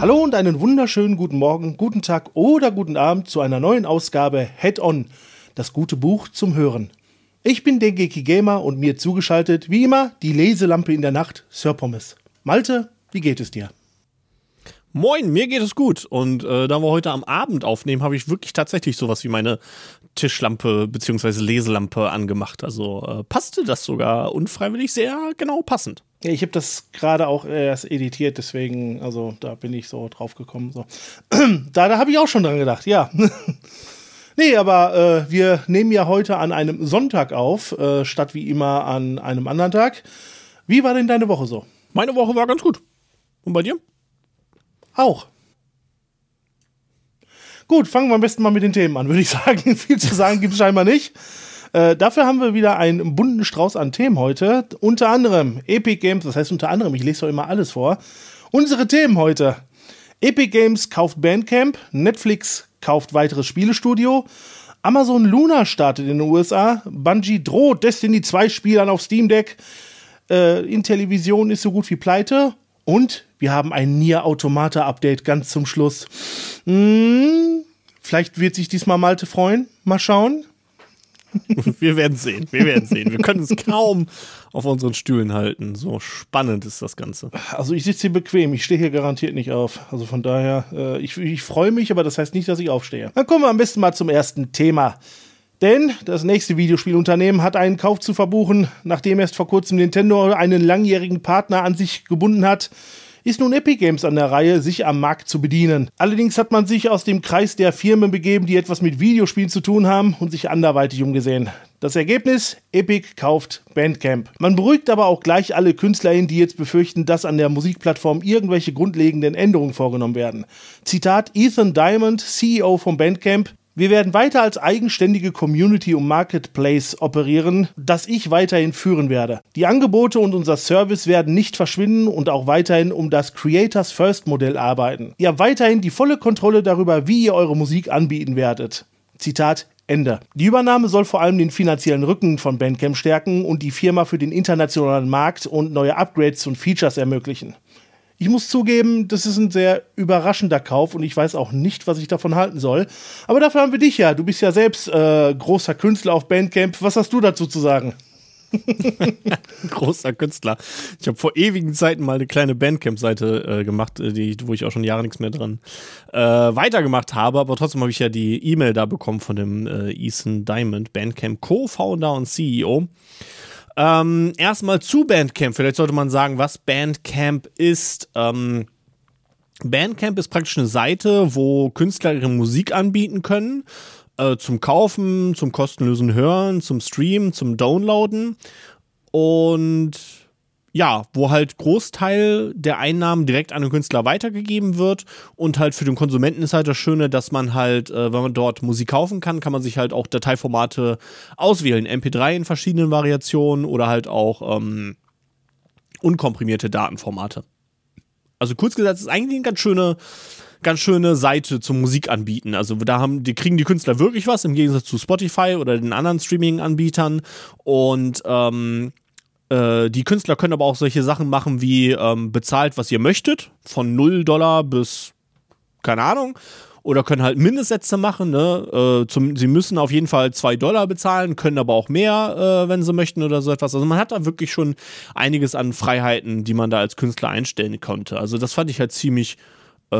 Hallo und einen wunderschönen guten Morgen, guten Tag oder guten Abend zu einer neuen Ausgabe Head On, das gute Buch zum Hören. Ich bin der Geeky Gamer und mir zugeschaltet, wie immer, die Leselampe in der Nacht, Sir Pommes. Malte, wie geht es dir? Moin, mir geht es gut. Und äh, da wir heute am Abend aufnehmen, habe ich wirklich tatsächlich sowas wie meine Tischlampe bzw. Leselampe angemacht. Also äh, passte das sogar unfreiwillig sehr genau passend. Ja, ich habe das gerade auch erst editiert, deswegen, also da bin ich so drauf gekommen. So. da da habe ich auch schon dran gedacht, ja. nee, aber äh, wir nehmen ja heute an einem Sonntag auf, äh, statt wie immer an einem anderen Tag. Wie war denn deine Woche so? Meine Woche war ganz gut. Und bei dir? Auch. Gut, fangen wir am besten mal mit den Themen an, würde ich sagen. Viel zu sagen gibt es scheinbar nicht. Äh, dafür haben wir wieder einen bunten Strauß an Themen heute. Unter anderem Epic Games, das heißt unter anderem, ich lese doch immer alles vor. Unsere Themen heute. Epic Games kauft Bandcamp, Netflix kauft weiteres Spielestudio, Amazon Luna startet in den USA, Bungie droht Destiny 2 Spielern auf Steam Deck, äh, in Television ist so gut wie pleite und wir haben ein Nier Automata Update ganz zum Schluss. Hm, vielleicht wird sich diesmal Malte freuen. Mal schauen. Wir werden sehen, wir werden sehen. Wir können es kaum auf unseren Stühlen halten. So spannend ist das Ganze. Also ich sitze hier bequem, ich stehe hier garantiert nicht auf. Also von daher, äh, ich, ich freue mich, aber das heißt nicht, dass ich aufstehe. Dann kommen wir am besten mal zum ersten Thema. Denn das nächste Videospielunternehmen hat einen Kauf zu verbuchen, nachdem erst vor kurzem Nintendo einen langjährigen Partner an sich gebunden hat ist nun Epic Games an der Reihe, sich am Markt zu bedienen. Allerdings hat man sich aus dem Kreis der Firmen begeben, die etwas mit Videospielen zu tun haben und sich anderweitig umgesehen. Das Ergebnis? Epic kauft Bandcamp. Man beruhigt aber auch gleich alle KünstlerInnen, die jetzt befürchten, dass an der Musikplattform irgendwelche grundlegenden Änderungen vorgenommen werden. Zitat Ethan Diamond, CEO von Bandcamp, wir werden weiter als eigenständige Community und Marketplace operieren, das ich weiterhin führen werde. Die Angebote und unser Service werden nicht verschwinden und auch weiterhin um das Creators First Modell arbeiten. Ihr habt weiterhin die volle Kontrolle darüber, wie ihr eure Musik anbieten werdet. Zitat Ende. Die Übernahme soll vor allem den finanziellen Rücken von Bandcamp stärken und die Firma für den internationalen Markt und neue Upgrades und Features ermöglichen. Ich muss zugeben, das ist ein sehr überraschender Kauf und ich weiß auch nicht, was ich davon halten soll. Aber dafür haben wir dich ja. Du bist ja selbst äh, großer Künstler auf Bandcamp. Was hast du dazu zu sagen? großer Künstler. Ich habe vor ewigen Zeiten mal eine kleine Bandcamp-Seite äh, gemacht, äh, die, wo ich auch schon Jahre nichts mehr dran äh, weitergemacht habe. Aber trotzdem habe ich ja die E-Mail da bekommen von dem äh, Ethan Diamond, Bandcamp Co-Founder und CEO. Ähm, erstmal zu Bandcamp. Vielleicht sollte man sagen, was Bandcamp ist. Ähm, Bandcamp ist praktisch eine Seite, wo Künstler ihre Musik anbieten können. Äh, zum Kaufen, zum kostenlosen Hören, zum Streamen, zum Downloaden. Und ja, wo halt Großteil der Einnahmen direkt an den Künstler weitergegeben wird und halt für den Konsumenten ist halt das Schöne, dass man halt, äh, wenn man dort Musik kaufen kann, kann man sich halt auch Dateiformate auswählen, MP3 in verschiedenen Variationen oder halt auch ähm, unkomprimierte Datenformate. Also kurz gesagt, ist eigentlich eine ganz schöne, ganz schöne Seite zum Musik anbieten. Also da haben, die kriegen die Künstler wirklich was im Gegensatz zu Spotify oder den anderen Streaming-Anbietern und ähm, äh, die Künstler können aber auch solche Sachen machen wie ähm, bezahlt, was ihr möchtet, von 0 Dollar bis, keine Ahnung, oder können halt Mindestsätze machen. Ne? Äh, zum, sie müssen auf jeden Fall 2 Dollar bezahlen, können aber auch mehr, äh, wenn sie möchten oder so etwas. Also man hat da wirklich schon einiges an Freiheiten, die man da als Künstler einstellen konnte. Also das fand ich halt ziemlich äh,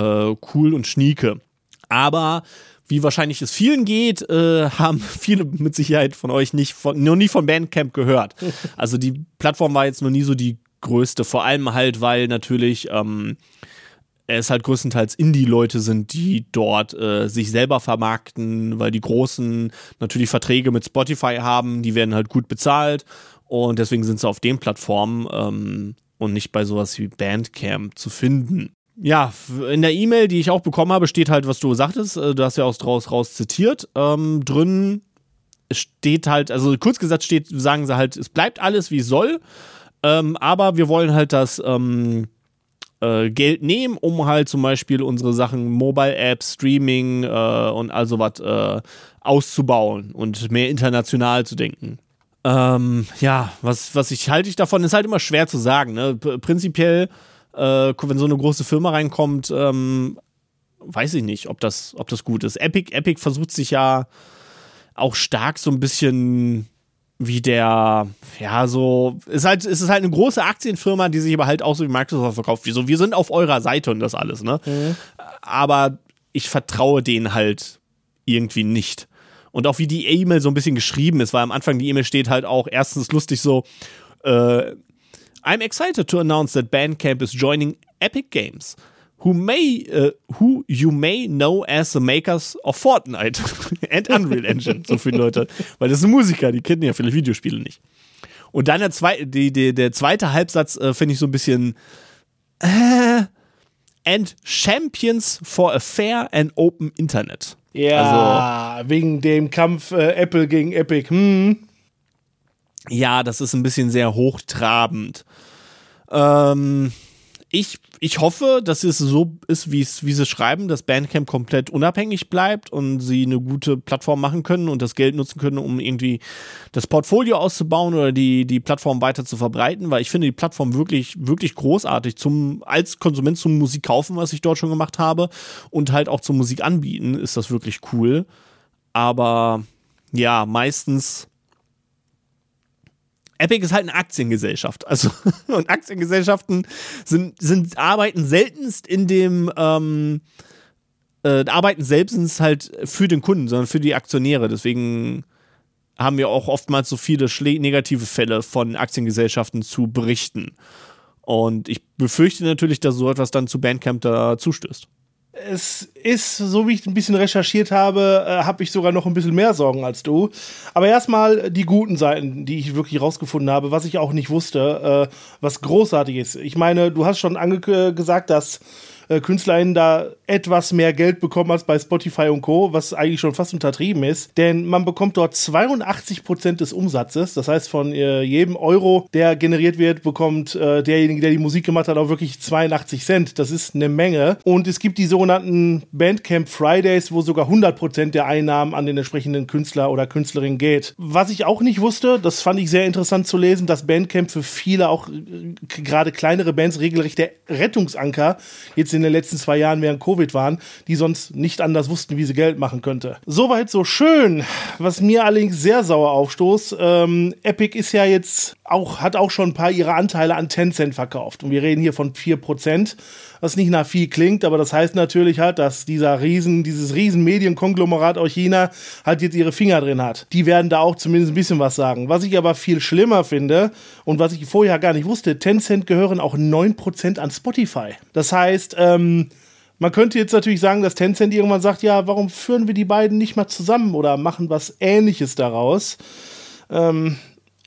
cool und schnieke. Aber wie wahrscheinlich es vielen geht, äh, haben viele mit Sicherheit von euch nicht von, noch nie von Bandcamp gehört. Also die Plattform war jetzt noch nie so die größte, vor allem halt, weil natürlich ähm, es halt größtenteils Indie-Leute sind, die dort äh, sich selber vermarkten, weil die Großen natürlich Verträge mit Spotify haben, die werden halt gut bezahlt und deswegen sind sie auf den Plattformen ähm, und nicht bei sowas wie Bandcamp zu finden ja, in der E-Mail, die ich auch bekommen habe, steht halt, was du sagtest. Äh, du hast ja auch draus raus zitiert. Ähm, drin steht halt, also kurz gesagt steht, sagen sie halt, es bleibt alles wie soll, ähm, aber wir wollen halt das ähm, äh, Geld nehmen, um halt zum Beispiel unsere Sachen Mobile Apps, Streaming äh, und all sowas äh, auszubauen und mehr international zu denken. Ähm, ja, was, was ich halte ich davon, ist halt immer schwer zu sagen. Ne? Prinzipiell äh, wenn so eine große Firma reinkommt, ähm, weiß ich nicht, ob das, ob das gut ist. Epic, Epic versucht sich ja auch stark so ein bisschen wie der, ja, so, ist halt, ist halt eine große Aktienfirma, die sich aber halt auch so wie Microsoft verkauft. Wieso, wir sind auf eurer Seite und das alles, ne? Mhm. Aber ich vertraue denen halt irgendwie nicht. Und auch wie die E-Mail so ein bisschen geschrieben ist, weil am Anfang die E-Mail steht halt auch erstens lustig so, äh, I'm excited to announce that Bandcamp is joining Epic Games who may uh, who you may know as the makers of Fortnite and Unreal Engine. So viele Leute, weil das sind Musiker, die kennen ja viele Videospiele nicht. Und dann der, zwei, die, die, der zweite Halbsatz äh, finde ich so ein bisschen äh, and Champions for a fair and open Internet. Ja, also, wegen dem Kampf äh, Apple gegen Epic. Hm. Ja, das ist ein bisschen sehr hochtrabend. Ähm, ich, ich hoffe, dass es so ist, wie sie schreiben, dass Bandcamp komplett unabhängig bleibt und sie eine gute Plattform machen können und das Geld nutzen können, um irgendwie das Portfolio auszubauen oder die, die Plattform weiter zu verbreiten, weil ich finde die Plattform wirklich, wirklich großartig zum, als Konsument zum Musik kaufen, was ich dort schon gemacht habe und halt auch zum Musik anbieten, ist das wirklich cool. Aber ja, meistens Epic ist halt eine Aktiengesellschaft. Also, und Aktiengesellschaften sind, sind, arbeiten seltenst in dem, ähm, äh, arbeiten selbstens halt für den Kunden, sondern für die Aktionäre. Deswegen haben wir auch oftmals so viele negative Fälle von Aktiengesellschaften zu berichten. Und ich befürchte natürlich, dass so etwas dann zu Bandcamp da zustößt es ist, so wie ich ein bisschen recherchiert habe, äh, habe ich sogar noch ein bisschen mehr Sorgen als du. Aber erstmal die guten Seiten, die ich wirklich rausgefunden habe, was ich auch nicht wusste, äh, was großartig ist. Ich meine, du hast schon gesagt, dass äh, KünstlerInnen da etwas mehr Geld bekommen als bei Spotify und Co., was eigentlich schon fast untertrieben ist. Denn man bekommt dort 82 Prozent des Umsatzes. Das heißt, von äh, jedem Euro, der generiert wird, bekommt äh, derjenige, der die Musik gemacht hat, auch wirklich 82 Cent. Das ist eine Menge. Und es gibt die sogenannten Bandcamp Fridays, wo sogar 100 Prozent der Einnahmen an den entsprechenden Künstler oder Künstlerin geht. Was ich auch nicht wusste, das fand ich sehr interessant zu lesen, dass Bandcamp für viele auch äh, gerade kleinere Bands regelrecht der Rettungsanker jetzt in in den letzten zwei Jahren während Covid waren, die sonst nicht anders wussten, wie sie Geld machen könnte. Soweit so schön. Was mir allerdings sehr sauer aufstoßt, ähm, Epic ist ja jetzt auch, hat auch schon ein paar ihrer Anteile an Tencent verkauft. Und wir reden hier von 4%, was nicht nach viel klingt, aber das heißt natürlich halt, dass dieser riesen, dieses riesen Medienkonglomerat aus China halt jetzt ihre Finger drin hat. Die werden da auch zumindest ein bisschen was sagen. Was ich aber viel schlimmer finde und was ich vorher gar nicht wusste, Tencent gehören auch 9% an Spotify. Das heißt, ähm, man könnte jetzt natürlich sagen, dass Tencent irgendwann sagt, ja, warum führen wir die beiden nicht mal zusammen oder machen was Ähnliches daraus? Ähm,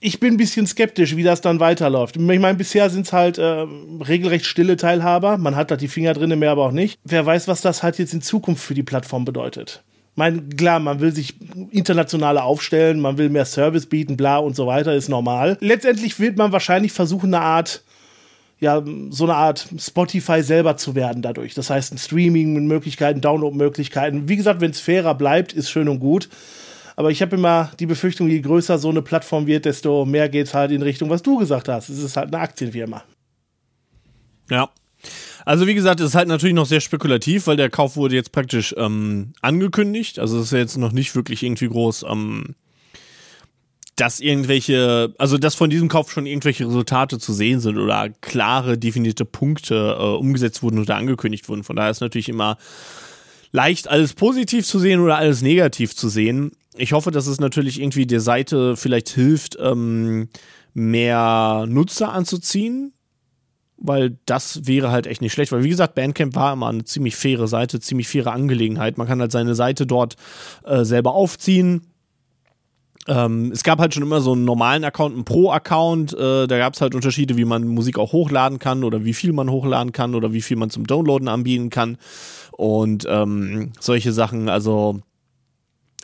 ich bin ein bisschen skeptisch, wie das dann weiterläuft. Ich meine, bisher sind es halt äh, regelrecht stille Teilhaber. Man hat da die Finger drin, mehr aber auch nicht. Wer weiß, was das halt jetzt in Zukunft für die Plattform bedeutet. Ich meine, klar, man will sich internationaler aufstellen, man will mehr Service bieten, bla und so weiter, ist normal. Letztendlich wird man wahrscheinlich versuchen, eine Art ja, so eine Art Spotify selber zu werden dadurch. Das heißt, ein Streaming mit Möglichkeiten, Download-Möglichkeiten. Wie gesagt, wenn es fairer bleibt, ist schön und gut. Aber ich habe immer die Befürchtung, je größer so eine Plattform wird, desto mehr geht es halt in Richtung, was du gesagt hast. Es ist halt eine Aktienfirma. Ja. Also wie gesagt, es ist halt natürlich noch sehr spekulativ, weil der Kauf wurde jetzt praktisch ähm, angekündigt. Also es ist ja jetzt noch nicht wirklich irgendwie groß, ähm, dass irgendwelche, also dass von diesem Kauf schon irgendwelche Resultate zu sehen sind oder klare, definierte Punkte äh, umgesetzt wurden oder angekündigt wurden. Von daher ist natürlich immer leicht alles positiv zu sehen oder alles negativ zu sehen ich hoffe, dass es natürlich irgendwie der Seite vielleicht hilft, ähm, mehr Nutzer anzuziehen, weil das wäre halt echt nicht schlecht. Weil wie gesagt, Bandcamp war immer eine ziemlich faire Seite, ziemlich faire Angelegenheit. Man kann halt seine Seite dort äh, selber aufziehen. Ähm, es gab halt schon immer so einen normalen Account, einen Pro-Account. Äh, da gab es halt Unterschiede, wie man Musik auch hochladen kann oder wie viel man hochladen kann oder wie viel man zum Downloaden anbieten kann. Und ähm, solche Sachen, also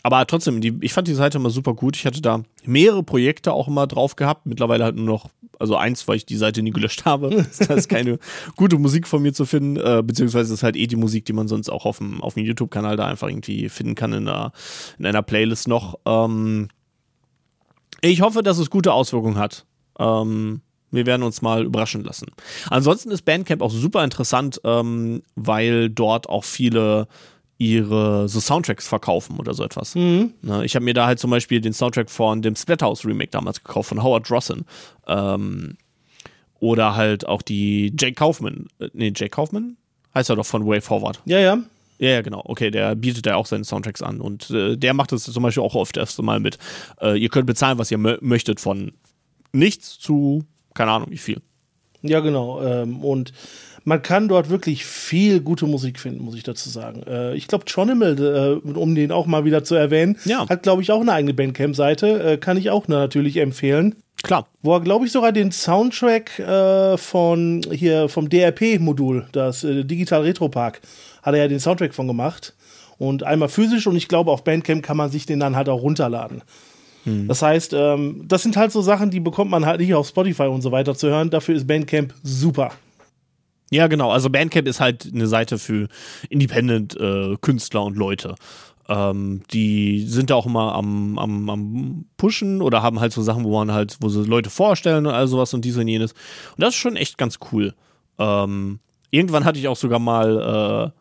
aber trotzdem, die, ich fand die Seite immer super gut. Ich hatte da mehrere Projekte auch immer drauf gehabt. Mittlerweile halt nur noch, also eins, weil ich die Seite nie gelöscht habe. da ist keine gute Musik von mir zu finden, äh, beziehungsweise ist halt eh die Musik, die man sonst auch auf dem, auf dem YouTube-Kanal da einfach irgendwie finden kann in einer, in einer Playlist noch. Ähm, ich hoffe, dass es gute Auswirkungen hat. Ähm, Wir werden uns mal überraschen lassen. Ansonsten ist Bandcamp auch super interessant, ähm, weil dort auch viele ihre so Soundtracks verkaufen oder so etwas. Mhm. Ne, ich habe mir da halt zum Beispiel den Soundtrack von dem Splathouse Remake damals gekauft, von Howard Drossin. Ähm, oder halt auch die Jake Kaufman. Äh, nee, Jake Kaufman? Heißt er doch von Way Forward. Ja, ja. Ja, ja, genau. Okay, der bietet ja auch seine Soundtracks an. Und äh, der macht das zum Beispiel auch oft erst mal mit. Äh, ihr könnt bezahlen, was ihr möchtet, von nichts zu, keine Ahnung, wie viel. Ja, genau. Ähm, und man kann dort wirklich viel gute Musik finden, muss ich dazu sagen. Äh, ich glaube, Tronimal, äh, um den auch mal wieder zu erwähnen, ja. hat, glaube ich, auch eine eigene Bandcamp-Seite. Äh, kann ich auch natürlich empfehlen. Klar. Wo er, glaube ich, sogar den Soundtrack äh, von hier vom DRP-Modul, das äh, Digital Retro Park, hat er ja den Soundtrack von gemacht. Und einmal physisch und ich glaube, auf Bandcamp kann man sich den dann halt auch runterladen. Hm. Das heißt, ähm, das sind halt so Sachen, die bekommt man halt nicht auf Spotify und so weiter zu hören. Dafür ist Bandcamp super. Ja, genau. Also Bandcamp ist halt eine Seite für Independent-Künstler äh, und Leute. Ähm, die sind da auch immer am, am, am Pushen oder haben halt so Sachen, wo man halt, wo sie Leute vorstellen und all sowas und dies und jenes. Und das ist schon echt ganz cool. Ähm, irgendwann hatte ich auch sogar mal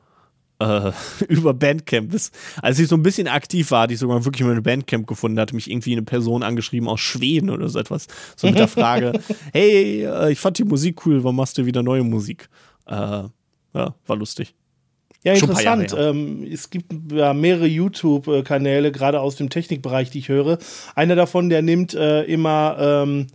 äh, über Bandcamp, bis, als ich so ein bisschen aktiv war, hatte ich sogar wirklich mal eine Bandcamp gefunden, hatte mich irgendwie eine Person angeschrieben aus Schweden oder so etwas. So mit der Frage, hey, äh, ich fand die Musik cool, warum machst du wieder neue Musik? Äh, ja, war lustig. Ja, interessant. Ähm, es gibt ja mehrere YouTube-Kanäle, gerade aus dem Technikbereich, die ich höre. Einer davon, der nimmt äh, immer ähm,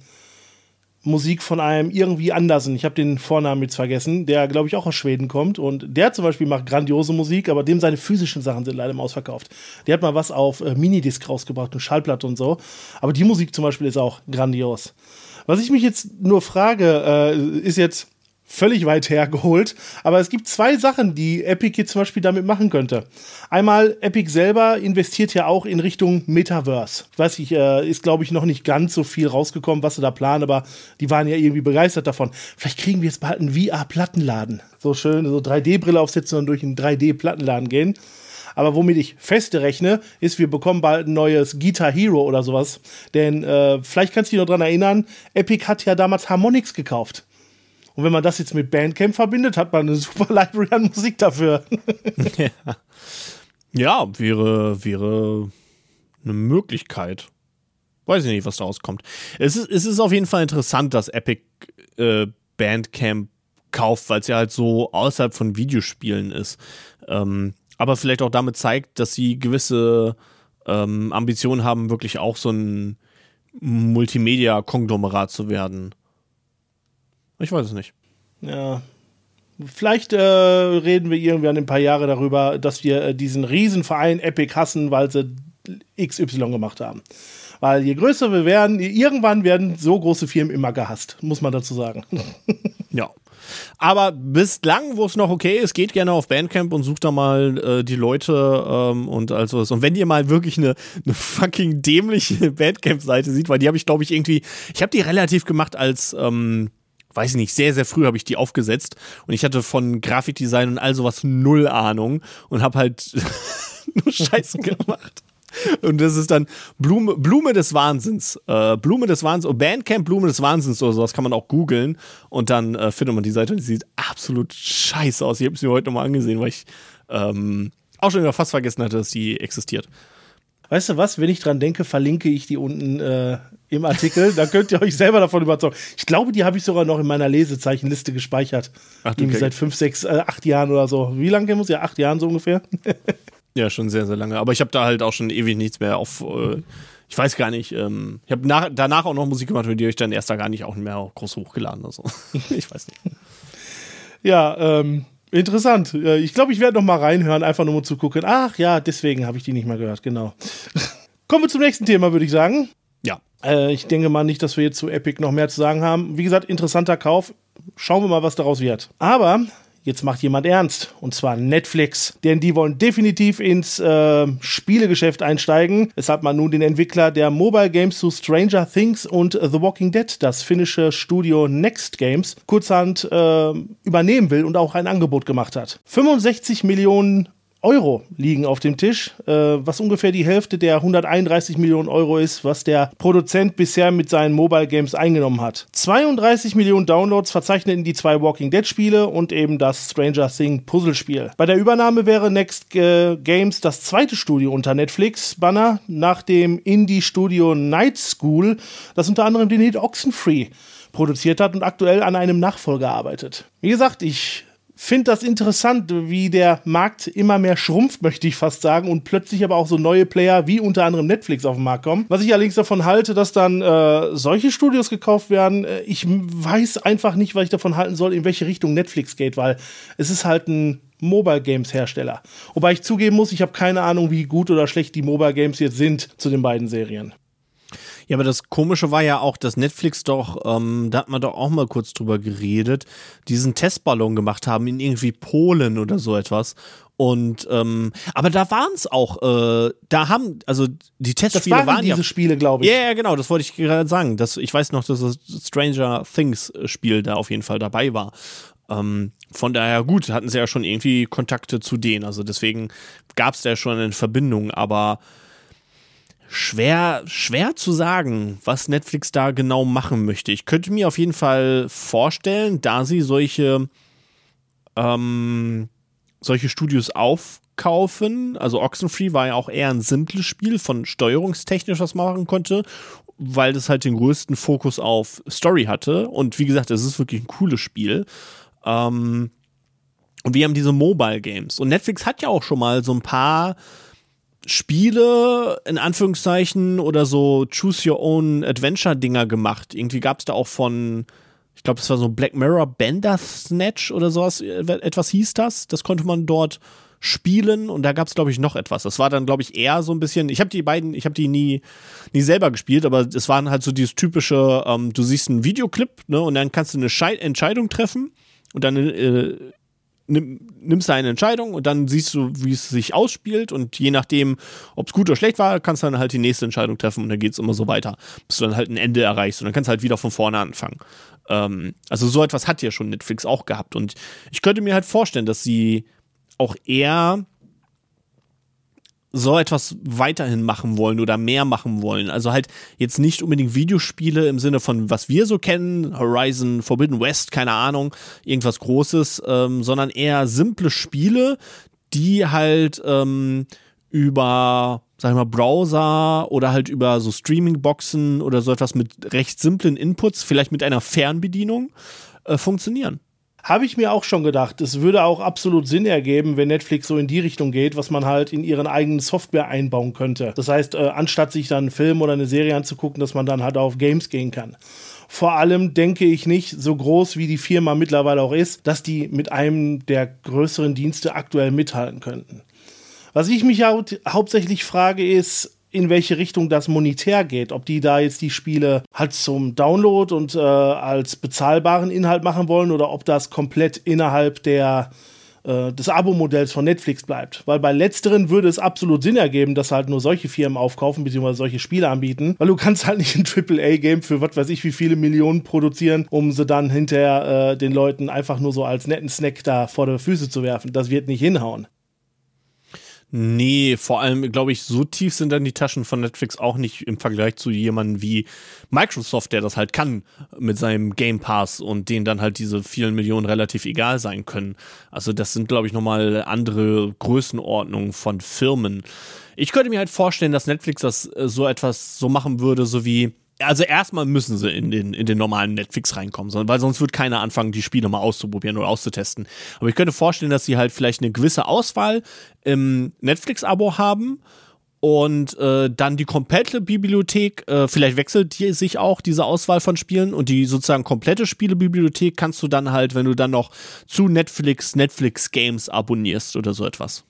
Musik von einem irgendwie Andersen. Ich habe den Vornamen jetzt vergessen, der, glaube ich, auch aus Schweden kommt. Und der zum Beispiel macht grandiose Musik, aber dem seine physischen Sachen sind leider im Ausverkauft. Der hat mal was auf äh, Minidisc rausgebracht, eine Schallplatte und so. Aber die Musik zum Beispiel ist auch grandios. Was ich mich jetzt nur frage, äh, ist jetzt, völlig weit hergeholt. Aber es gibt zwei Sachen, die Epic jetzt zum Beispiel damit machen könnte. Einmal, Epic selber investiert ja auch in Richtung Metaverse. Ich weiß nicht, äh, ist glaube ich noch nicht ganz so viel rausgekommen, was sie da planen, aber die waren ja irgendwie begeistert davon. Vielleicht kriegen wir jetzt bald einen VR-Plattenladen. So schön, so 3D-Brille aufsetzen und durch einen 3D-Plattenladen gehen. Aber womit ich feste rechne, ist, wir bekommen bald ein neues Guitar Hero oder sowas. Denn äh, vielleicht kannst du dich noch dran erinnern, Epic hat ja damals Harmonix gekauft. Und wenn man das jetzt mit Bandcamp verbindet, hat man eine super Library an Musik dafür. ja. ja, wäre, wäre eine Möglichkeit. Weiß ich nicht, was daraus kommt. Es ist, es ist auf jeden Fall interessant, dass Epic äh, Bandcamp kauft, weil es ja halt so außerhalb von Videospielen ist. Ähm, aber vielleicht auch damit zeigt, dass sie gewisse ähm, Ambitionen haben, wirklich auch so ein Multimedia-Konglomerat zu werden. Ich weiß es nicht. Ja. Vielleicht äh, reden wir irgendwann in ein paar Jahre darüber, dass wir äh, diesen Riesenverein Epic hassen, weil sie XY gemacht haben. Weil je größer wir werden, irgendwann werden so große Firmen immer gehasst, muss man dazu sagen. ja. Aber bislang, wo es noch okay ist, geht gerne auf Bandcamp und sucht da mal äh, die Leute ähm, und also Und wenn ihr mal wirklich eine, eine fucking dämliche Bandcamp-Seite seht, weil die habe ich, glaube ich, irgendwie, ich habe die relativ gemacht als ähm, weiß ich nicht, sehr, sehr früh habe ich die aufgesetzt und ich hatte von Grafikdesign und all sowas null Ahnung und habe halt nur Scheiße gemacht. Und das ist dann Blume, Blume des Wahnsinns. Äh, Blume des Wahnsinns, oh, Bandcamp Blume des Wahnsinns oder sowas kann man auch googeln und dann äh, findet man die Seite und die sieht absolut scheiße aus. Ich habe es mir heute nochmal angesehen, weil ich ähm, auch schon wieder fast vergessen hatte, dass die existiert. Weißt du was, wenn ich dran denke, verlinke ich die unten äh, im Artikel. da könnt ihr euch selber davon überzeugen. Ich glaube, die habe ich sogar noch in meiner Lesezeichenliste gespeichert. Ach, du seit fünf, sechs, äh, acht Jahren oder so. Wie lange muss ja acht Jahren so ungefähr? ja, schon sehr, sehr lange. Aber ich habe da halt auch schon ewig nichts mehr auf. Äh, ich weiß gar nicht. Ähm, ich habe danach auch noch Musik gemacht, die habe ich dann erst da gar nicht auch mehr groß hochgeladen oder so. ich weiß nicht. Ja, ähm, Interessant. Ich glaube, ich werde noch mal reinhören, einfach nur um zu gucken. Ach ja, deswegen habe ich die nicht mal gehört, genau. Kommen wir zum nächsten Thema, würde ich sagen. Ja. Äh, ich denke mal nicht, dass wir jetzt zu Epic noch mehr zu sagen haben. Wie gesagt, interessanter Kauf. Schauen wir mal, was daraus wird. Aber Jetzt macht jemand ernst, und zwar Netflix. Denn die wollen definitiv ins äh, Spielegeschäft einsteigen. Weshalb man nun den Entwickler der Mobile Games zu Stranger Things und The Walking Dead, das finnische Studio Next Games, kurzhand äh, übernehmen will und auch ein Angebot gemacht hat. 65 Millionen Euro liegen auf dem Tisch, äh, was ungefähr die Hälfte der 131 Millionen Euro ist, was der Produzent bisher mit seinen Mobile Games eingenommen hat. 32 Millionen Downloads verzeichneten die zwei Walking Dead Spiele und eben das Stranger Thing Puzzlespiel. Bei der Übernahme wäre Next äh, Games das zweite Studio unter Netflix Banner nach dem Indie Studio Night School, das unter anderem den Hit Oxenfree produziert hat und aktuell an einem Nachfolger arbeitet. Wie gesagt, ich finde das interessant, wie der Markt immer mehr schrumpft, möchte ich fast sagen, und plötzlich aber auch so neue Player wie unter anderem Netflix auf den Markt kommen. Was ich allerdings davon halte, dass dann äh, solche Studios gekauft werden, äh, ich weiß einfach nicht, was ich davon halten soll, in welche Richtung Netflix geht, weil es ist halt ein Mobile Games Hersteller. Wobei ich zugeben muss, ich habe keine Ahnung, wie gut oder schlecht die Mobile Games jetzt sind zu den beiden Serien. Ja, aber das Komische war ja auch, dass Netflix doch, ähm, da hat man doch auch mal kurz drüber geredet, diesen Testballon gemacht haben in irgendwie Polen oder so etwas. Und ähm, aber da waren es auch, äh, da haben, also die Testspiele das waren, waren diese ja, Spiele, glaube ich. Ja, yeah, genau, das wollte ich gerade sagen. Das, ich weiß noch, dass das Stranger Things Spiel da auf jeden Fall dabei war. Ähm, von daher gut, hatten sie ja schon irgendwie Kontakte zu denen. Also deswegen gab es da schon eine Verbindung, aber schwer, schwer zu sagen, was Netflix da genau machen möchte. Ich könnte mir auf jeden Fall vorstellen, da sie solche, ähm, solche Studios aufkaufen, also Oxenfree war ja auch eher ein simples Spiel von steuerungstechnisch, was man machen konnte, weil das halt den größten Fokus auf Story hatte. Und wie gesagt, es ist wirklich ein cooles Spiel. Ähm, und wir haben diese Mobile Games. Und Netflix hat ja auch schon mal so ein paar Spiele, in Anführungszeichen, oder so Choose Your Own Adventure-Dinger gemacht. Irgendwie gab es da auch von, ich glaube, es war so Black Mirror Bender Snatch oder sowas, etwas hieß das. Das konnte man dort spielen und da gab es, glaube ich, noch etwas. Das war dann, glaube ich, eher so ein bisschen, ich habe die beiden, ich habe die nie, nie selber gespielt, aber es waren halt so dieses typische, ähm, du siehst einen Videoclip, ne, und dann kannst du eine Schei Entscheidung treffen und dann äh, nimm, nimmst du eine Entscheidung und dann siehst du, wie es sich ausspielt und je nachdem, ob es gut oder schlecht war, kannst du dann halt die nächste Entscheidung treffen und dann geht es immer so weiter, bis du dann halt ein Ende erreichst und dann kannst du halt wieder von vorne anfangen. Ähm, also so etwas hat ja schon Netflix auch gehabt und ich könnte mir halt vorstellen, dass sie auch eher so etwas weiterhin machen wollen oder mehr machen wollen. Also halt jetzt nicht unbedingt Videospiele im Sinne von, was wir so kennen, Horizon Forbidden West, keine Ahnung, irgendwas Großes, ähm, sondern eher simple Spiele, die halt ähm, über, sag ich mal, Browser oder halt über so Streaming-Boxen oder so etwas mit recht simplen Inputs, vielleicht mit einer Fernbedienung, äh, funktionieren. Habe ich mir auch schon gedacht. Es würde auch absolut Sinn ergeben, wenn Netflix so in die Richtung geht, was man halt in ihren eigenen Software einbauen könnte. Das heißt, äh, anstatt sich dann einen Film oder eine Serie anzugucken, dass man dann halt auf Games gehen kann. Vor allem denke ich nicht, so groß wie die Firma mittlerweile auch ist, dass die mit einem der größeren Dienste aktuell mithalten könnten. Was ich mich hau hauptsächlich frage, ist, in welche Richtung das monetär geht. Ob die da jetzt die Spiele halt zum Download und äh, als bezahlbaren Inhalt machen wollen oder ob das komplett innerhalb der äh, des Abo-Modells von Netflix bleibt. Weil bei letzteren würde es absolut Sinn ergeben, dass halt nur solche Firmen aufkaufen, beziehungsweise solche Spiele anbieten. Weil du kannst halt nicht ein AAA-Game für was weiß ich wie viele Millionen produzieren, um sie dann hinterher äh, den Leuten einfach nur so als netten Snack da vor der Füße zu werfen. Das wird nicht hinhauen. Nee, vor allem, glaube ich, so tief sind dann die Taschen von Netflix auch nicht im Vergleich zu jemandem wie Microsoft, der das halt kann mit seinem Game Pass und denen dann halt diese vielen Millionen relativ egal sein können. Also das sind, glaube ich, nochmal andere Größenordnungen von Firmen. Ich könnte mir halt vorstellen, dass Netflix das äh, so etwas so machen würde, so wie also erstmal müssen sie in den, in den normalen Netflix reinkommen, weil sonst wird keiner anfangen, die Spiele mal auszuprobieren oder auszutesten. Aber ich könnte vorstellen, dass sie halt vielleicht eine gewisse Auswahl im Netflix-Abo haben und äh, dann die komplette Bibliothek, äh, vielleicht wechselt die sich auch diese Auswahl von Spielen und die sozusagen komplette Spielebibliothek kannst du dann halt, wenn du dann noch zu Netflix, Netflix Games abonnierst oder so etwas.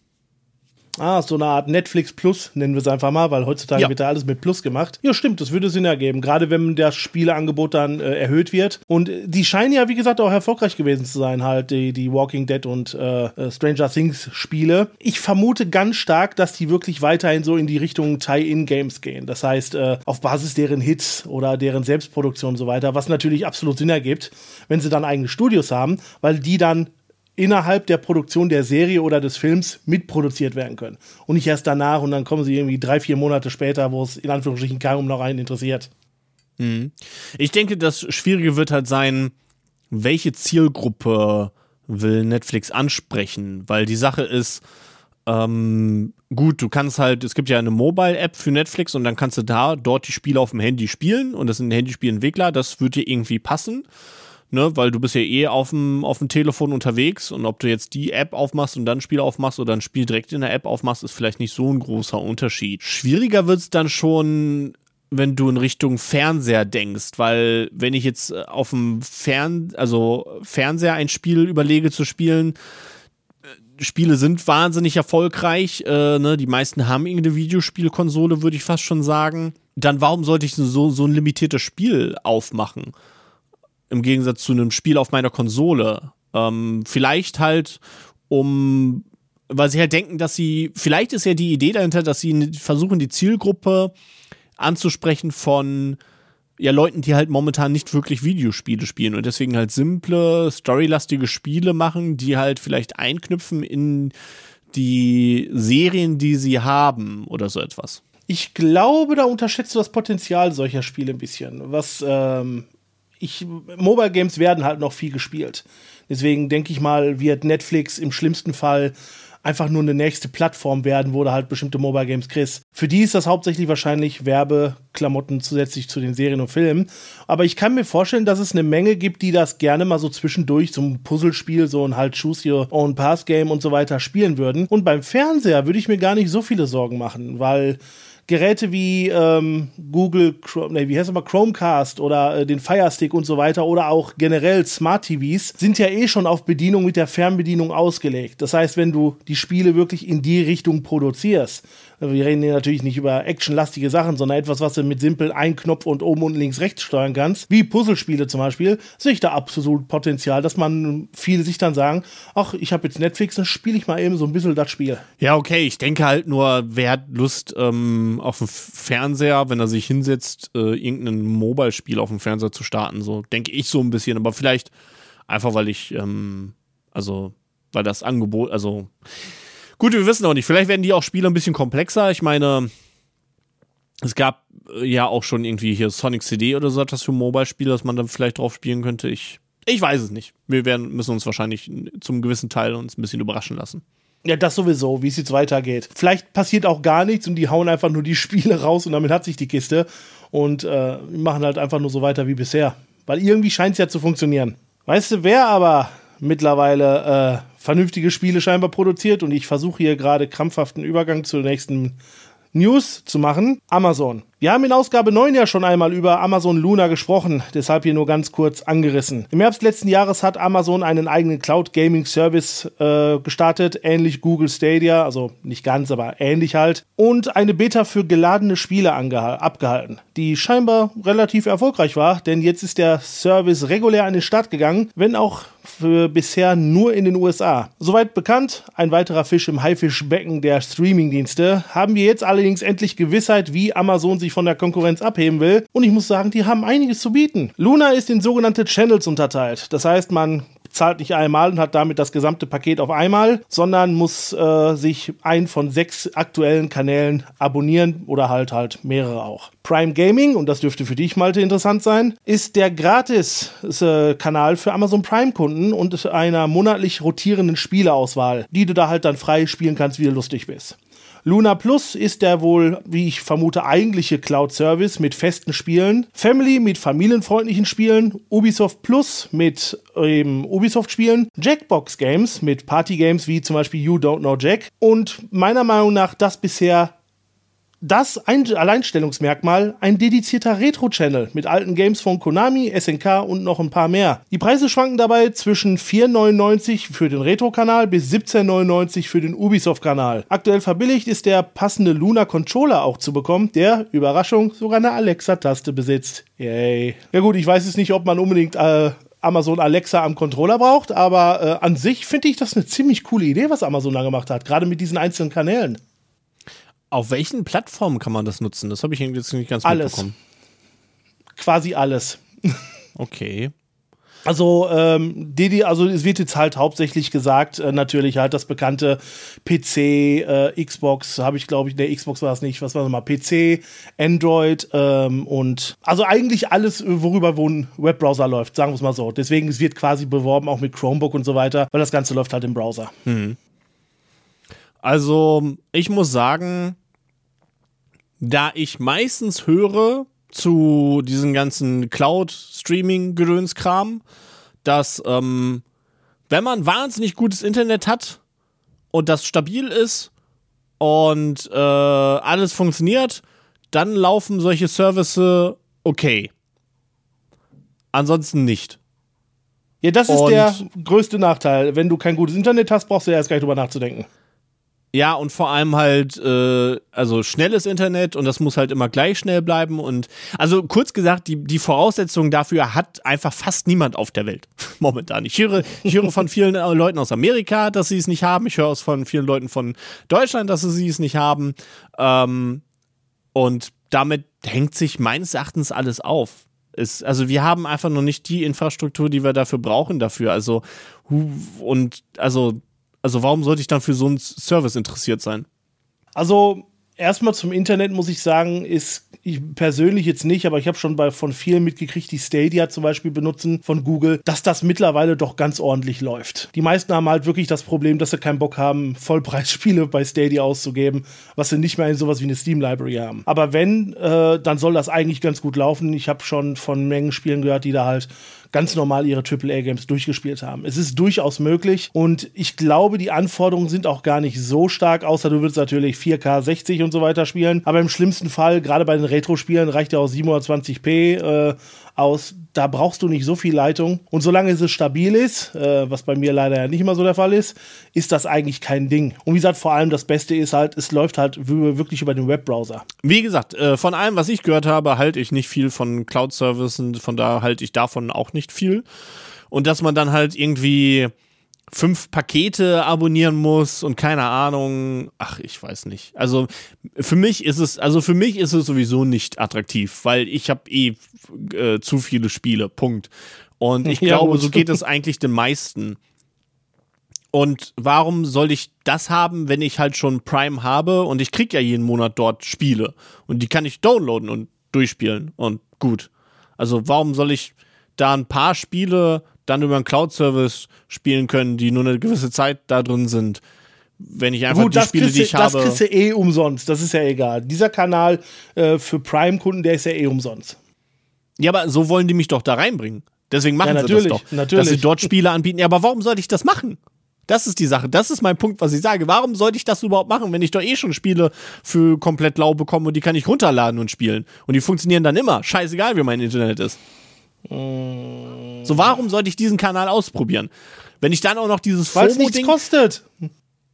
Ah, so eine Art Netflix Plus, nennen wir es einfach mal, weil heutzutage ja. wird da alles mit Plus gemacht. Ja, stimmt, das würde Sinn ergeben, gerade wenn das Spieleangebot dann äh, erhöht wird. Und die scheinen ja, wie gesagt, auch erfolgreich gewesen zu sein, halt, die, die Walking Dead und äh, äh, Stranger Things Spiele. Ich vermute ganz stark, dass die wirklich weiterhin so in die Richtung Tie-In-Games gehen. Das heißt, äh, auf Basis deren Hits oder deren Selbstproduktion und so weiter, was natürlich absolut Sinn ergibt, wenn sie dann eigene Studios haben, weil die dann innerhalb der Produktion der Serie oder des Films mitproduziert werden können. Und nicht erst danach und dann kommen sie irgendwie drei, vier Monate später, wo es in Anführungsstrichen kaum noch einen interessiert. Mhm. Ich denke, das Schwierige wird halt sein, welche Zielgruppe will Netflix ansprechen, weil die Sache ist, ähm, gut, du kannst halt, es gibt ja eine Mobile-App für Netflix und dann kannst du da dort die Spiele auf dem Handy spielen und das sind Handyspielentwickler, das würde dir irgendwie passen. Ne, weil du bist ja eh auf dem, auf dem Telefon unterwegs und ob du jetzt die App aufmachst und dann ein Spiel aufmachst oder ein Spiel direkt in der App aufmachst, ist vielleicht nicht so ein großer Unterschied. Schwieriger wird es dann schon, wenn du in Richtung Fernseher denkst, weil wenn ich jetzt äh, auf dem Fern also Fernseher ein Spiel überlege zu spielen, äh, Spiele sind wahnsinnig erfolgreich, äh, ne? die meisten haben irgendeine Videospielkonsole, würde ich fast schon sagen. Dann warum sollte ich so, so ein limitiertes Spiel aufmachen? Im Gegensatz zu einem Spiel auf meiner Konsole. Ähm, vielleicht halt, um, weil sie halt denken, dass sie, vielleicht ist ja die Idee dahinter, dass sie versuchen, die Zielgruppe anzusprechen von ja, Leuten, die halt momentan nicht wirklich Videospiele spielen und deswegen halt simple, storylastige Spiele machen, die halt vielleicht einknüpfen in die Serien, die sie haben oder so etwas. Ich glaube, da unterschätzt du das Potenzial solcher Spiele ein bisschen. Was ähm, ich, Mobile Games werden halt noch viel gespielt. Deswegen denke ich mal, wird Netflix im schlimmsten Fall einfach nur eine nächste Plattform werden, wo du halt bestimmte Mobile Games kriegst. Für die ist das hauptsächlich wahrscheinlich Werbeklamotten zusätzlich zu den Serien und Filmen. Aber ich kann mir vorstellen, dass es eine Menge gibt, die das gerne mal so zwischendurch, so ein Puzzlespiel, so ein halt Choose Your Own Pass Game und so weiter spielen würden. Und beim Fernseher würde ich mir gar nicht so viele Sorgen machen, weil Geräte wie ähm, Google, nee, wie heißt mal, Chromecast oder äh, den Fire Stick und so weiter oder auch generell Smart TVs sind ja eh schon auf Bedienung mit der Fernbedienung ausgelegt. Das heißt, wenn du die Spiele wirklich in die Richtung produzierst, wir reden hier natürlich nicht über actionlastige Sachen, sondern etwas, was du mit simpel ein Knopf und oben und links rechts steuern kannst, wie Puzzlespiele zum Beispiel, sehe ich da absolut Potenzial, dass man viele sich dann sagen, ach, ich habe jetzt Netflix, dann spiele ich mal eben so ein bisschen das Spiel. Ja, okay, ich denke halt nur, wer hat Lust ähm, auf dem Fernseher, wenn er sich hinsetzt, äh, irgendein Mobile-Spiel auf dem Fernseher zu starten, so denke ich so ein bisschen, aber vielleicht einfach, weil ich, ähm, also, weil das Angebot, also Gut, wir wissen auch nicht. Vielleicht werden die auch Spiele ein bisschen komplexer. Ich meine, es gab äh, ja auch schon irgendwie hier Sonic CD oder so etwas für Mobile-Spiele, dass man dann vielleicht drauf spielen könnte. Ich, ich weiß es nicht. Wir werden, müssen uns wahrscheinlich zum gewissen Teil uns ein bisschen überraschen lassen. Ja, das sowieso, wie es jetzt weitergeht. Vielleicht passiert auch gar nichts und die hauen einfach nur die Spiele raus und damit hat sich die Kiste und äh, machen halt einfach nur so weiter wie bisher. Weil irgendwie scheint es ja zu funktionieren. Weißt du, wer aber mittlerweile äh, vernünftige Spiele scheinbar produziert und ich versuche hier gerade krampfhaften Übergang zur nächsten News zu machen. Amazon. Wir haben in Ausgabe 9 ja schon einmal über Amazon Luna gesprochen, deshalb hier nur ganz kurz angerissen. Im Herbst letzten Jahres hat Amazon einen eigenen Cloud Gaming Service äh, gestartet, ähnlich Google Stadia, also nicht ganz, aber ähnlich halt, und eine Beta für geladene Spiele abgehalten, die scheinbar relativ erfolgreich war, denn jetzt ist der Service regulär an den Start gegangen, wenn auch bisher nur in den USA. Soweit bekannt, ein weiterer Fisch im Haifischbecken der Streamingdienste. Haben wir jetzt allerdings endlich Gewissheit, wie Amazon sich von der Konkurrenz abheben will. Und ich muss sagen, die haben einiges zu bieten. Luna ist in sogenannte Channels unterteilt. Das heißt, man zahlt nicht einmal und hat damit das gesamte Paket auf einmal, sondern muss äh, sich einen von sechs aktuellen Kanälen abonnieren oder halt halt mehrere auch. Prime Gaming, und das dürfte für dich, Malte, interessant sein, ist der Gratis-Kanal äh, für Amazon Prime-Kunden und einer monatlich rotierenden Spieleauswahl, die du da halt dann frei spielen kannst, wie du lustig bist. Luna Plus ist der wohl, wie ich vermute, eigentliche Cloud-Service mit festen Spielen. Family mit familienfreundlichen Spielen. Ubisoft Plus mit ähm, Ubisoft-Spielen. Jackbox Games mit Party-Games wie zum Beispiel You Don't Know Jack. Und meiner Meinung nach das bisher das ein Alleinstellungsmerkmal ein dedizierter Retro-Channel mit alten Games von Konami, SNK und noch ein paar mehr. Die Preise schwanken dabei zwischen 4,99 für den Retro-Kanal bis 17,99 für den Ubisoft-Kanal. Aktuell verbilligt ist der passende Luna Controller auch zu bekommen, der, Überraschung, sogar eine Alexa-Taste besitzt. Yay. Ja gut, ich weiß jetzt nicht, ob man unbedingt äh, Amazon Alexa am Controller braucht, aber äh, an sich finde ich das eine ziemlich coole Idee, was Amazon da gemacht hat, gerade mit diesen einzelnen Kanälen. Auf welchen Plattformen kann man das nutzen? Das habe ich jetzt nicht ganz alles. mitbekommen. Quasi alles. okay. Also, ähm, die, also es wird jetzt halt hauptsächlich gesagt, äh, natürlich halt das bekannte PC, äh, Xbox, habe ich glaube ich, der Xbox war es nicht, was war das mal, PC, Android ähm, und also eigentlich alles, worüber wo ein Webbrowser läuft, sagen wir es mal so. Deswegen es wird quasi beworben auch mit Chromebook und so weiter, weil das Ganze läuft halt im Browser. Mhm. Also, ich muss sagen, da ich meistens höre zu diesen ganzen Cloud-Streaming-Gedönskram, dass ähm, wenn man wahnsinnig gutes Internet hat und das stabil ist und äh, alles funktioniert, dann laufen solche Services okay. Ansonsten nicht. Ja, das ist und der größte Nachteil. Wenn du kein gutes Internet hast, brauchst du ja erst gar nicht drüber nachzudenken. Ja, und vor allem halt, äh, also schnelles Internet und das muss halt immer gleich schnell bleiben. Und also kurz gesagt, die, die Voraussetzungen dafür hat einfach fast niemand auf der Welt momentan. Ich höre, ich höre von vielen äh, Leuten aus Amerika, dass sie es nicht haben. Ich höre aus von vielen Leuten von Deutschland, dass sie es nicht haben. Ähm, und damit hängt sich meines Erachtens alles auf. Ist, also wir haben einfach noch nicht die Infrastruktur, die wir dafür brauchen dafür. Also und also also warum sollte ich dann für so einen Service interessiert sein? Also erstmal zum Internet muss ich sagen, ist ich persönlich jetzt nicht, aber ich habe schon bei, von vielen mitgekriegt, die Stadia zum Beispiel benutzen von Google, dass das mittlerweile doch ganz ordentlich läuft. Die meisten haben halt wirklich das Problem, dass sie keinen Bock haben, Vollpreisspiele bei Stadia auszugeben, was sie nicht mehr in sowas wie eine Steam Library haben. Aber wenn, äh, dann soll das eigentlich ganz gut laufen. Ich habe schon von Mengen Spielen gehört, die da halt ganz normal ihre AAA-Games durchgespielt haben. Es ist durchaus möglich und ich glaube, die Anforderungen sind auch gar nicht so stark, außer du willst natürlich 4K 60 und so weiter spielen. Aber im schlimmsten Fall, gerade bei den Retro-Spielen, reicht ja auch 720p. Äh, aus. Da brauchst du nicht so viel Leitung. Und solange es stabil ist, äh, was bei mir leider ja nicht immer so der Fall ist, ist das eigentlich kein Ding. Und wie gesagt, vor allem das Beste ist halt, es läuft halt wirklich über den Webbrowser. Wie gesagt, äh, von allem, was ich gehört habe, halte ich nicht viel von Cloud-Services. Von da halte ich davon auch nicht viel. Und dass man dann halt irgendwie fünf Pakete abonnieren muss und keine Ahnung. Ach, ich weiß nicht. Also für mich ist es, also für mich ist es sowieso nicht attraktiv, weil ich habe eh äh, zu viele Spiele. Punkt. Und ich ja, glaube, gut. so geht es eigentlich den meisten. Und warum soll ich das haben, wenn ich halt schon Prime habe und ich krieg ja jeden Monat dort Spiele und die kann ich downloaden und durchspielen und gut. Also warum soll ich da ein paar Spiele dann über einen Cloud-Service spielen können, die nur eine gewisse Zeit da drin sind. Wenn ich einfach Gut, die Spiele, die ich das habe. Das kriegst du eh umsonst, das ist ja egal. Dieser Kanal äh, für Prime-Kunden, der ist ja eh umsonst. Ja, aber so wollen die mich doch da reinbringen. Deswegen machen ja, sie das doch. Natürlich. Dass sie dort Spiele anbieten. Ja, aber warum sollte ich das machen? Das ist die Sache. Das ist mein Punkt, was ich sage. Warum sollte ich das überhaupt machen, wenn ich doch eh schon Spiele für komplett lau bekomme und die kann ich runterladen und spielen? Und die funktionieren dann immer. Scheißegal, wie mein Internet ist. So, warum sollte ich diesen Kanal ausprobieren? Wenn ich dann auch noch dieses FOMO-Ding. kostet.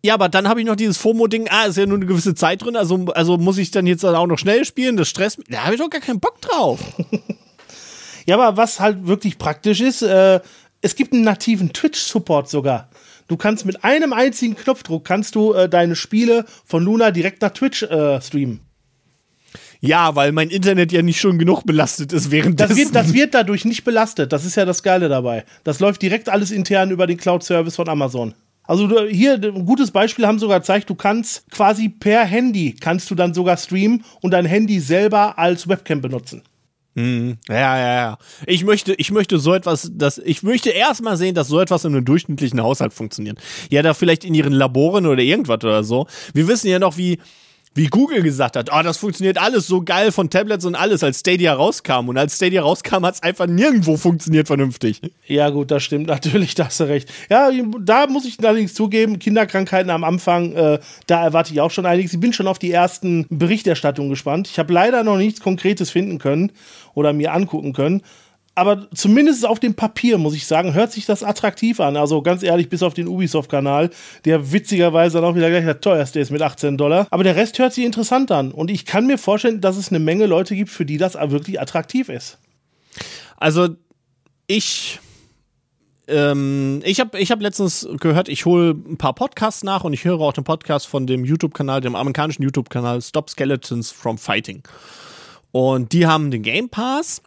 Ja, aber dann habe ich noch dieses FOMO-Ding, ah, ist ja nur eine gewisse Zeit drin, also, also muss ich dann jetzt auch noch schnell spielen, das stresst mich. Da habe ich doch gar keinen Bock drauf. ja, aber was halt wirklich praktisch ist, äh, es gibt einen nativen Twitch-Support sogar. Du kannst mit einem einzigen Knopfdruck kannst du äh, deine Spiele von Luna direkt nach Twitch äh, streamen. Ja, weil mein Internet ja nicht schon genug belastet ist während das wird, das wird dadurch nicht belastet. Das ist ja das Geile dabei. Das läuft direkt alles intern über den Cloud-Service von Amazon. Also hier ein gutes Beispiel haben sogar gezeigt, du kannst quasi per Handy kannst du dann sogar streamen und dein Handy selber als Webcam benutzen. Hm, ja, ja, ja. Ich möchte, ich möchte so etwas, dass ich möchte erstmal sehen, dass so etwas in einem durchschnittlichen Haushalt funktioniert. Ja, da vielleicht in ihren Laboren oder irgendwas oder so. Wir wissen ja noch, wie wie Google gesagt hat, oh, das funktioniert alles so geil von Tablets und alles, als Stadia rauskam. Und als Stadia rauskam, hat es einfach nirgendwo funktioniert vernünftig. Ja, gut, das stimmt natürlich, da hast du recht. Ja, da muss ich allerdings zugeben, Kinderkrankheiten am Anfang, äh, da erwarte ich auch schon einiges. Ich bin schon auf die ersten Berichterstattungen gespannt. Ich habe leider noch nichts Konkretes finden können oder mir angucken können aber zumindest auf dem Papier, muss ich sagen, hört sich das attraktiv an. Also ganz ehrlich, bis auf den Ubisoft-Kanal, der witzigerweise dann auch wieder gleich der teuerste ist mit 18 Dollar. Aber der Rest hört sich interessant an. Und ich kann mir vorstellen, dass es eine Menge Leute gibt, für die das wirklich attraktiv ist. Also, ich. Ähm, ich habe ich hab letztens gehört, ich hole ein paar Podcasts nach und ich höre auch den Podcast von dem YouTube-Kanal, dem amerikanischen YouTube-Kanal Stop Skeletons from Fighting. Und die haben den Game Pass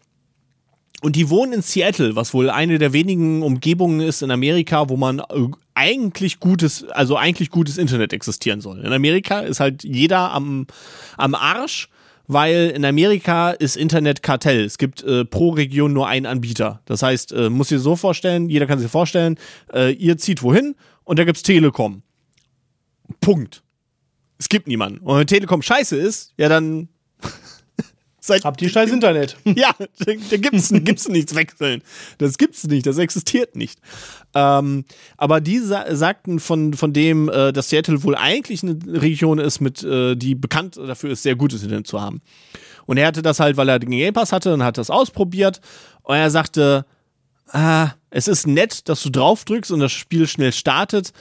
Und die wohnen in Seattle, was wohl eine der wenigen Umgebungen ist in Amerika, wo man äh, eigentlich gutes, also eigentlich gutes Internet existieren soll. In Amerika ist halt jeder am, am Arsch, weil in Amerika ist Internet Kartell. Es gibt äh, pro Region nur einen Anbieter. Das heißt, äh, muss ihr so vorstellen, jeder kann sich vorstellen, äh, ihr zieht wohin und da gibt's Telekom. Punkt. Es gibt niemanden. Und wenn Telekom scheiße ist, ja dann Seit Habt ihr scheiß Internet? ja, da, da gibt's, gibt's nichts wechseln. Das gibt's nicht, das existiert nicht. Ähm, aber die sa sagten von, von dem, äh, dass Seattle wohl eigentlich eine Region ist, mit, äh, die bekannt dafür ist, sehr gutes Internet zu haben. Und er hatte das halt, weil er den Game Pass hatte und hat das ausprobiert. Und er sagte, ah, es ist nett, dass du drauf drückst und das Spiel schnell startet,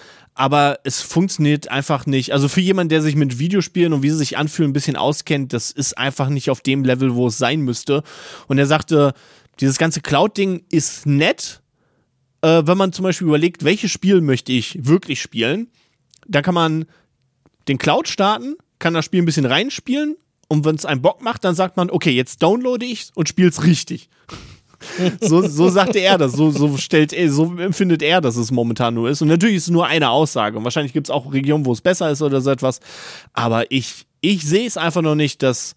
aber es funktioniert einfach nicht. Also für jemanden, der sich mit Videospielen und wie sie sich anfühlen ein bisschen auskennt, das ist einfach nicht auf dem Level, wo es sein müsste. Und er sagte, dieses ganze Cloud-Ding ist nett, äh, wenn man zum Beispiel überlegt, welches Spiel möchte ich wirklich spielen. Da kann man den Cloud starten, kann das Spiel ein bisschen reinspielen und wenn es einen Bock macht, dann sagt man, okay, jetzt downloade ich und spiel's richtig so, so sagte er das, so, so stellt so empfindet er, dass es momentan nur ist. Und natürlich ist es nur eine Aussage. Und wahrscheinlich gibt es auch Regionen, wo es besser ist oder so etwas. Aber ich, ich sehe es einfach noch nicht, dass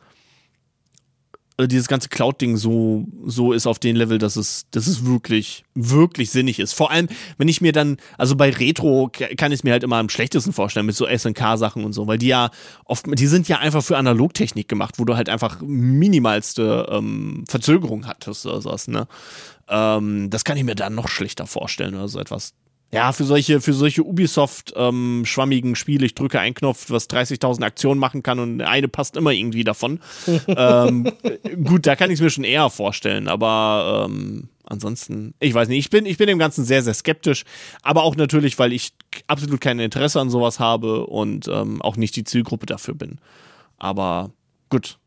dieses ganze Cloud-Ding so, so ist auf dem Level, dass es, dass es wirklich, wirklich sinnig ist. Vor allem, wenn ich mir dann, also bei Retro kann ich es mir halt immer am schlechtesten vorstellen mit so SNK-Sachen und so, weil die ja oft, die sind ja einfach für Analogtechnik gemacht, wo du halt einfach minimalste ähm, Verzögerung hattest oder sowas, ne? Ähm, das kann ich mir dann noch schlechter vorstellen oder so etwas ja, für solche, für solche Ubisoft-schwammigen ähm, Spiele, ich drücke einen Knopf, was 30.000 Aktionen machen kann und eine passt immer irgendwie davon. ähm, gut, da kann ich es mir schon eher vorstellen, aber ähm, ansonsten, ich weiß nicht, ich bin, ich bin dem Ganzen sehr, sehr skeptisch, aber auch natürlich, weil ich absolut kein Interesse an sowas habe und ähm, auch nicht die Zielgruppe dafür bin. Aber gut,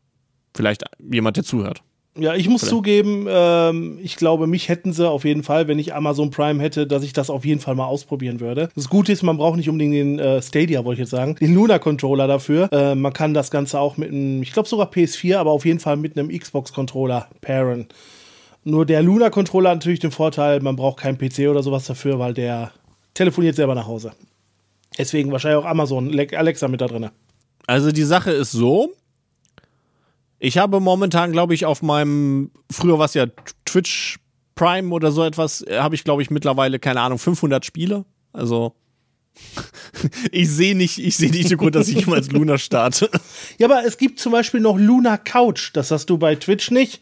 vielleicht jemand, der zuhört. Ja, ich muss Vielleicht. zugeben, ähm, ich glaube, mich hätten sie auf jeden Fall, wenn ich Amazon Prime hätte, dass ich das auf jeden Fall mal ausprobieren würde. Das Gute ist, man braucht nicht unbedingt den äh, Stadia, wollte ich jetzt sagen, den Luna Controller dafür. Äh, man kann das Ganze auch mit einem, ich glaube sogar PS4, aber auf jeden Fall mit einem Xbox Controller pairen. Nur der Luna Controller hat natürlich den Vorteil, man braucht keinen PC oder sowas dafür, weil der telefoniert selber nach Hause. Deswegen wahrscheinlich auch Amazon Alexa mit da drin. Also die Sache ist so, ich habe momentan, glaube ich, auf meinem, früher war es ja Twitch Prime oder so etwas, habe ich, glaube ich, mittlerweile, keine Ahnung, 500 Spiele. Also, ich sehe nicht, ich sehe nicht den Grund, dass ich jemals Luna starte. Ja, aber es gibt zum Beispiel noch Luna Couch. Das hast du bei Twitch nicht.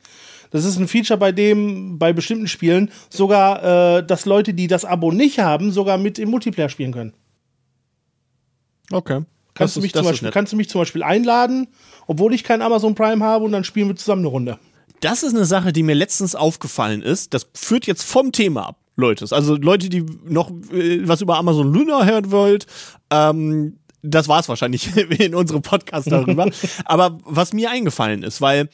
Das ist ein Feature, bei dem bei bestimmten Spielen sogar, äh, dass Leute, die das Abo nicht haben, sogar mit im Multiplayer spielen können. Okay. Kannst, du mich, zum Beispiel, kannst du mich zum Beispiel einladen, obwohl ich kein Amazon Prime habe und dann spielen wir zusammen eine Runde. Das ist eine Sache, die mir letztens aufgefallen ist. Das führt jetzt vom Thema ab, Leute. Also Leute, die noch äh, was über Amazon Luna hören wollt, ähm, das war es wahrscheinlich in unserem Podcast darüber. Aber was mir eingefallen ist, weil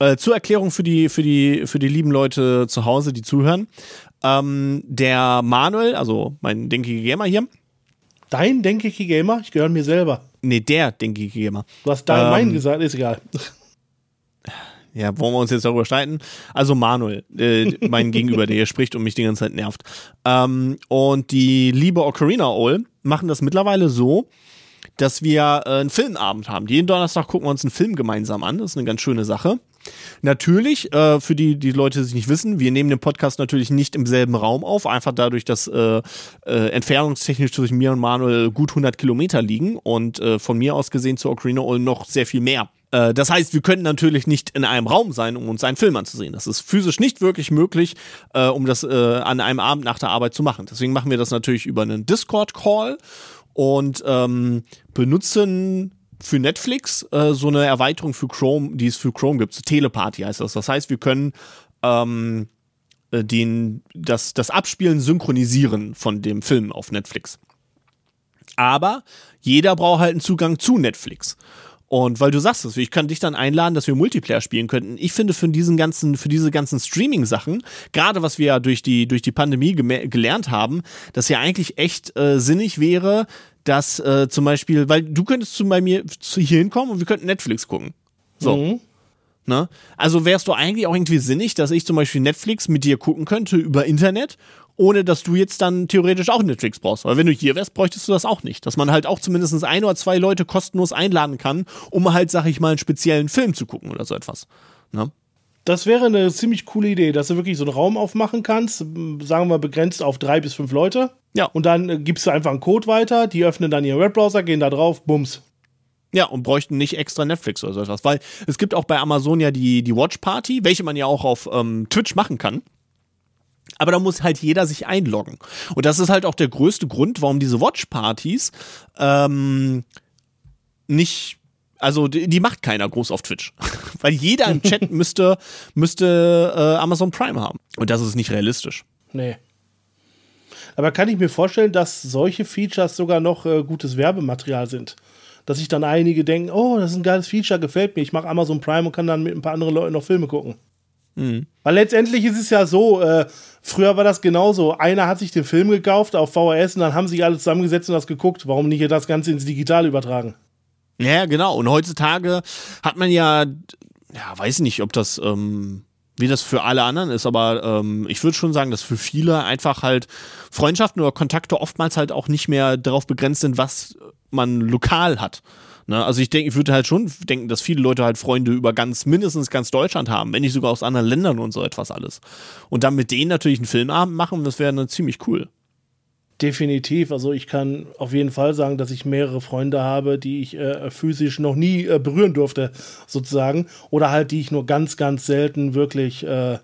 äh, zur Erklärung für die, für, die, für die lieben Leute zu Hause, die zuhören, ähm, der Manuel, also mein denkiger Gamer hier, Dein Denkiki Gamer? Ich gehöre mir selber. Nee, der Denkiki Gamer. Du hast dein ähm, mein gesagt, ist egal. Ja, wollen wir uns jetzt darüber streiten? Also Manuel, äh, mein Gegenüber, der hier spricht und mich die ganze Zeit nervt. Ähm, und die liebe Ocarina Owl machen das mittlerweile so, dass wir äh, einen Filmabend haben. Jeden Donnerstag gucken wir uns einen Film gemeinsam an. Das ist eine ganz schöne Sache. Natürlich, äh, für die, die Leute, die es nicht wissen, wir nehmen den Podcast natürlich nicht im selben Raum auf, einfach dadurch, dass äh, äh, entfernungstechnisch zwischen mir und Manuel gut 100 Kilometer liegen und äh, von mir aus gesehen zu Ocarina All noch sehr viel mehr. Äh, das heißt, wir können natürlich nicht in einem Raum sein, um uns einen Film anzusehen. Das ist physisch nicht wirklich möglich, äh, um das äh, an einem Abend nach der Arbeit zu machen. Deswegen machen wir das natürlich über einen Discord-Call und ähm, benutzen für Netflix äh, so eine Erweiterung für Chrome, die es für Chrome gibt. Teleparty heißt das. Das heißt, wir können ähm, äh, den, das, das Abspielen synchronisieren von dem Film auf Netflix. Aber jeder braucht halt einen Zugang zu Netflix. Und weil du sagst es, ich kann dich dann einladen, dass wir Multiplayer spielen könnten. Ich finde für diesen ganzen, für diese ganzen Streaming-Sachen, gerade was wir ja durch die, durch die Pandemie gelernt haben, dass ja eigentlich echt äh, sinnig wäre, dass äh, zum Beispiel, weil du könntest zu bei mir hier hinkommen und wir könnten Netflix gucken. So. Mhm. Ne? Also wärst du eigentlich auch irgendwie sinnig, dass ich zum Beispiel Netflix mit dir gucken könnte über Internet, ohne dass du jetzt dann theoretisch auch Netflix brauchst. Weil wenn du hier wärst, bräuchtest du das auch nicht. Dass man halt auch zumindest ein oder zwei Leute kostenlos einladen kann, um halt, sag ich mal, einen speziellen Film zu gucken oder so etwas. Ne? Das wäre eine ziemlich coole Idee, dass du wirklich so einen Raum aufmachen kannst, sagen wir begrenzt auf drei bis fünf Leute. Ja. Und dann äh, gibst du einfach einen Code weiter, die öffnen dann ihren Webbrowser, gehen da drauf, bums. Ja, und bräuchten nicht extra Netflix oder so etwas. Weil es gibt auch bei Amazon ja die, die Watch Party, welche man ja auch auf ähm, Twitch machen kann. Aber da muss halt jeder sich einloggen. Und das ist halt auch der größte Grund, warum diese Watch-Partys ähm, nicht also die, die, macht keiner groß auf Twitch. Weil jeder im Chat müsste, müsste äh, Amazon Prime haben. Und das ist nicht realistisch. Nee. Aber kann ich mir vorstellen, dass solche Features sogar noch äh, gutes Werbematerial sind? Dass sich dann einige denken, oh, das ist ein geiles Feature, gefällt mir. Ich mache Amazon Prime und kann dann mit ein paar anderen Leuten noch Filme gucken. Mhm. Weil letztendlich ist es ja so, äh, früher war das genauso. Einer hat sich den Film gekauft auf VHS und dann haben sich alle zusammengesetzt und das geguckt. Warum nicht das Ganze ins Digital übertragen? Ja, genau. Und heutzutage hat man ja, ja, weiß nicht, ob das, ähm, wie das für alle anderen ist, aber ähm, ich würde schon sagen, dass für viele einfach halt Freundschaften oder Kontakte oftmals halt auch nicht mehr darauf begrenzt sind, was man lokal hat. Ne? Also ich denke, ich würde halt schon denken, dass viele Leute halt Freunde über ganz, mindestens ganz Deutschland haben, wenn nicht sogar aus anderen Ländern und so etwas alles. Und dann mit denen natürlich einen Filmabend machen, das wäre dann ziemlich cool. Definitiv. Also ich kann auf jeden Fall sagen, dass ich mehrere Freunde habe, die ich äh, physisch noch nie äh, berühren durfte, sozusagen. Oder halt, die ich nur ganz, ganz selten wirklich äh,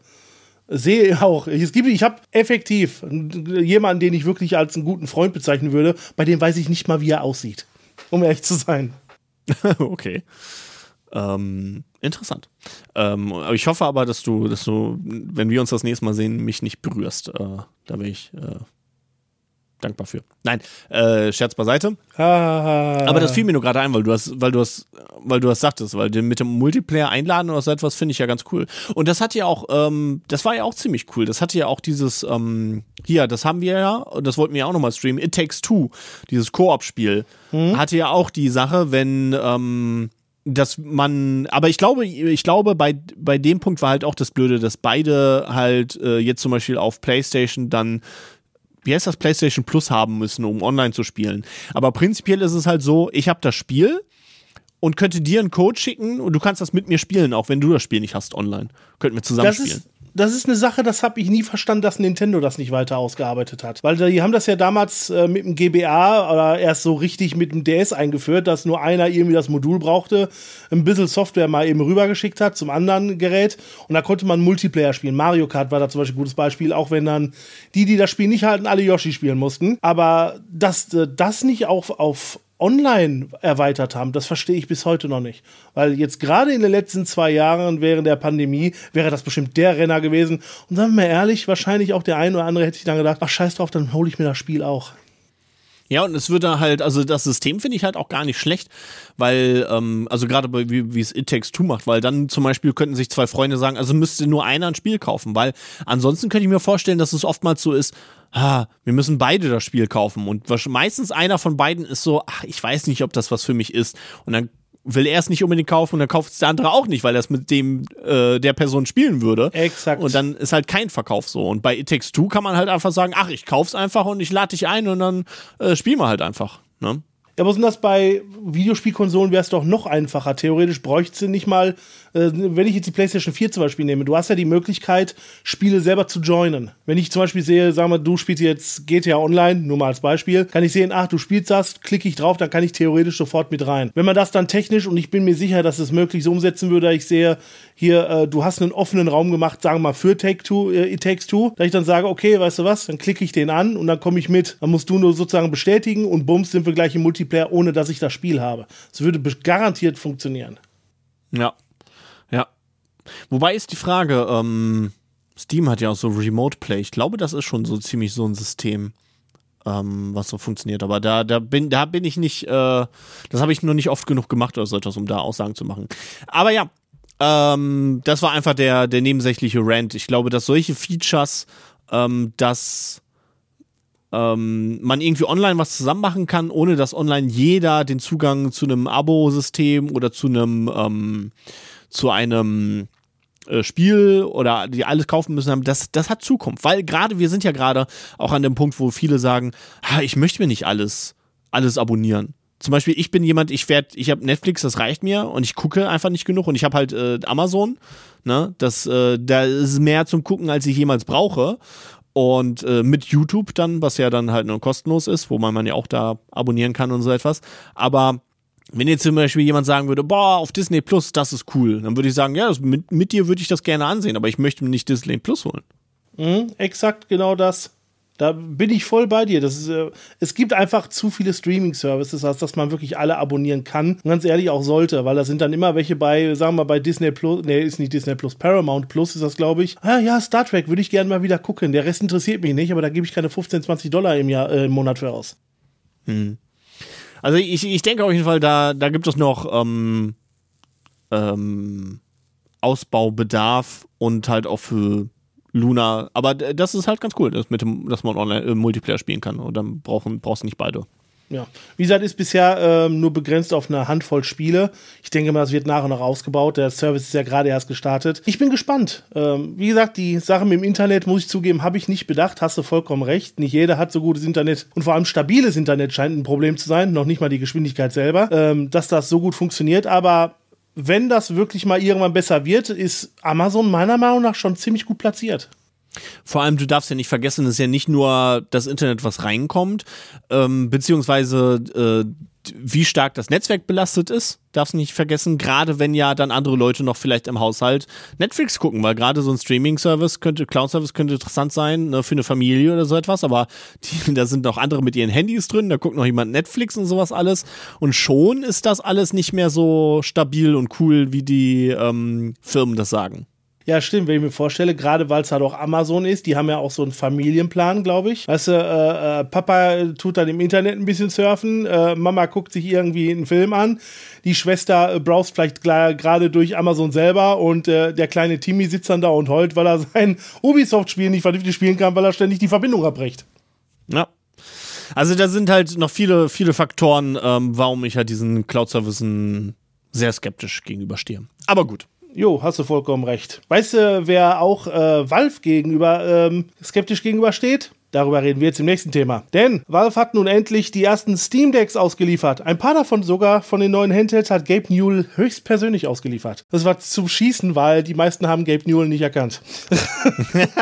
sehe auch. Es gibt, ich habe effektiv jemanden, den ich wirklich als einen guten Freund bezeichnen würde, bei dem weiß ich nicht mal, wie er aussieht. Um ehrlich zu sein. okay. Ähm, interessant. Ähm, ich hoffe aber, dass du, dass du, wenn wir uns das nächste Mal sehen, mich nicht berührst. Äh, da wäre ich äh, dankbar für. Nein, äh, Scherz beiseite. Ah. Aber das fiel mir nur gerade ein, weil du hast, weil du hast, weil du das sagtest, weil mit dem Multiplayer einladen oder so etwas finde ich ja ganz cool. Und das hat ja auch, ähm, das war ja auch ziemlich cool. Das hatte ja auch dieses, ähm, hier, das haben wir ja, und das wollten wir ja auch nochmal streamen, It Takes Two, dieses Koop-Spiel, hm? hatte ja auch die Sache, wenn, ähm, dass man, aber ich glaube, ich glaube, bei, bei dem Punkt war halt auch das Blöde, dass beide halt äh, jetzt zum Beispiel auf PlayStation dann wie heißt das, PlayStation Plus haben müssen, um online zu spielen. Aber prinzipiell ist es halt so, ich habe das Spiel und könnte dir einen Code schicken und du kannst das mit mir spielen, auch wenn du das Spiel nicht hast online. Könnten wir zusammen das spielen. Ist, das ist eine Sache, das habe ich nie verstanden, dass Nintendo das nicht weiter ausgearbeitet hat. Weil die haben das ja damals äh, mit dem GBA oder erst so richtig mit dem DS eingeführt, dass nur einer irgendwie das Modul brauchte, ein bisschen Software mal eben rübergeschickt hat zum anderen Gerät und da konnte man Multiplayer spielen. Mario Kart war da zum Beispiel ein gutes Beispiel, auch wenn dann die, die das Spiel nicht halten, alle Yoshi spielen mussten. Aber dass äh, das nicht auch auf online erweitert haben, das verstehe ich bis heute noch nicht. Weil jetzt gerade in den letzten zwei Jahren während der Pandemie wäre das bestimmt der Renner gewesen. Und sagen wir mal ehrlich, wahrscheinlich auch der ein oder andere hätte sich dann gedacht, ach scheiß drauf, dann hole ich mir das Spiel auch. Ja, und es würde halt, also das System finde ich halt auch gar nicht schlecht, weil, ähm, also gerade wie, wie es It Takes Two macht, weil dann zum Beispiel könnten sich zwei Freunde sagen, also müsste nur einer ein Spiel kaufen, weil ansonsten könnte ich mir vorstellen, dass es oftmals so ist, ah, wir müssen beide das Spiel kaufen. Und meistens einer von beiden ist so, ach, ich weiß nicht, ob das was für mich ist. Und dann will er es nicht unbedingt kaufen und dann kauft es der andere auch nicht, weil er es mit dem äh, der Person spielen würde. Exakt. Und dann ist halt kein Verkauf so. Und bei It Takes Two kann man halt einfach sagen, ach, ich kauf's einfach und ich lade dich ein und dann äh, spielen wir halt einfach. Ne? Ja, aber sind das bei Videospielkonsolen wäre es doch noch einfacher. Theoretisch bräuchte nicht mal, äh, wenn ich jetzt die PlayStation 4 zum Beispiel nehme, du hast ja die Möglichkeit, Spiele selber zu joinen. Wenn ich zum Beispiel sehe, sagen wir, du spielst jetzt GTA Online, nur mal als Beispiel, kann ich sehen, ach, du spielst das, klicke ich drauf, dann kann ich theoretisch sofort mit rein. Wenn man das dann technisch, und ich bin mir sicher, dass es möglich so umsetzen würde, ich sehe, hier, äh, du hast einen offenen Raum gemacht, sagen wir mal, für Take Two, äh, It Takes Two, da ich dann sage, okay, weißt du was, dann klicke ich den an und dann komme ich mit. Dann musst du nur sozusagen bestätigen und bums, sind wir gleich im Multiplayer, ohne dass ich das Spiel habe. Es würde garantiert funktionieren. Ja. Ja. Wobei ist die Frage, ähm, Steam hat ja auch so Remote Play. Ich glaube, das ist schon so ziemlich so ein System, ähm, was so funktioniert. Aber da, da bin, da bin ich nicht, äh, das habe ich nur nicht oft genug gemacht oder so etwas, um da Aussagen zu machen. Aber ja, ähm, das war einfach der, der nebensächliche Rant. Ich glaube, dass solche Features, ähm, dass ähm, man irgendwie online was zusammen machen kann, ohne dass online jeder den Zugang zu einem Abo-System oder zu einem ähm, zu einem äh, Spiel oder die alles kaufen müssen haben, das, das hat Zukunft. Weil gerade, wir sind ja gerade auch an dem Punkt, wo viele sagen, ich möchte mir nicht alles, alles abonnieren. Zum Beispiel, ich bin jemand, ich werde, ich habe Netflix, das reicht mir und ich gucke einfach nicht genug und ich habe halt äh, Amazon, ne, das, äh, da ist mehr zum Gucken, als ich jemals brauche. Und äh, mit YouTube dann, was ja dann halt nur kostenlos ist, wo man, ja auch da abonnieren kann und so etwas. Aber wenn jetzt zum Beispiel jemand sagen würde, boah, auf Disney Plus, das ist cool, dann würde ich sagen, ja, mit, mit dir würde ich das gerne ansehen, aber ich möchte mir nicht Disney Plus holen. Mhm, exakt genau das. Da bin ich voll bei dir. Das ist, äh, es gibt einfach zu viele Streaming-Services, als dass man wirklich alle abonnieren kann. Und ganz ehrlich auch sollte, weil da sind dann immer welche bei, sagen wir mal bei Disney Plus, nee, ist nicht Disney Plus, Paramount Plus ist das, glaube ich. Ah ja, Star Trek würde ich gerne mal wieder gucken. Der Rest interessiert mich nicht, aber da gebe ich keine 15, 20 Dollar im, Jahr, äh, im Monat für aus. Hm. Also ich, ich denke auf jeden Fall, da, da gibt es noch ähm, ähm, Ausbaubedarf und halt auch für Luna. Aber das ist halt ganz cool, dass, mit dem, dass man online äh, Multiplayer spielen kann. Und dann brauchen, brauchst du nicht beide. Ja, wie gesagt, ist bisher ähm, nur begrenzt auf eine Handvoll Spiele. Ich denke mal, das wird nach und nach ausgebaut. Der Service ist ja gerade erst gestartet. Ich bin gespannt. Ähm, wie gesagt, die Sachen im Internet, muss ich zugeben, habe ich nicht bedacht. Hast du vollkommen recht. Nicht jeder hat so gutes Internet und vor allem stabiles Internet scheint ein Problem zu sein. Noch nicht mal die Geschwindigkeit selber, ähm, dass das so gut funktioniert. Aber wenn das wirklich mal irgendwann besser wird, ist Amazon meiner Meinung nach schon ziemlich gut platziert. Vor allem, du darfst ja nicht vergessen, es ist ja nicht nur das Internet, was reinkommt, ähm, beziehungsweise äh, wie stark das Netzwerk belastet ist, darfst du nicht vergessen, gerade wenn ja dann andere Leute noch vielleicht im Haushalt Netflix gucken, weil gerade so ein Streaming-Service könnte, Cloud-Service könnte interessant sein ne, für eine Familie oder so etwas, aber die, da sind noch andere mit ihren Handys drin, da guckt noch jemand Netflix und sowas alles und schon ist das alles nicht mehr so stabil und cool, wie die ähm, Firmen das sagen. Ja, stimmt, wenn ich mir vorstelle, gerade weil es halt auch Amazon ist, die haben ja auch so einen Familienplan, glaube ich. Weißt du, äh, äh, Papa tut dann im Internet ein bisschen surfen, äh, Mama guckt sich irgendwie einen Film an, die Schwester äh, browst vielleicht gerade durch Amazon selber und äh, der kleine Timmy sitzt dann da und heult, weil er sein Ubisoft-Spiel nicht vernünftig spielen kann, weil er ständig die Verbindung abbricht. Ja. Also da sind halt noch viele, viele Faktoren, ähm, warum ich halt diesen Cloud-Services sehr skeptisch gegenüberstehe. Aber gut. Jo, hast du vollkommen recht. Weißt du, wer auch äh, Valve gegenüber ähm, skeptisch gegenübersteht? Darüber reden wir jetzt im nächsten Thema. Denn Valve hat nun endlich die ersten Steam Decks ausgeliefert. Ein paar davon sogar von den neuen Handhelds hat Gabe Newell höchstpersönlich ausgeliefert. Das war zum Schießen, weil die meisten haben Gabe Newell nicht erkannt.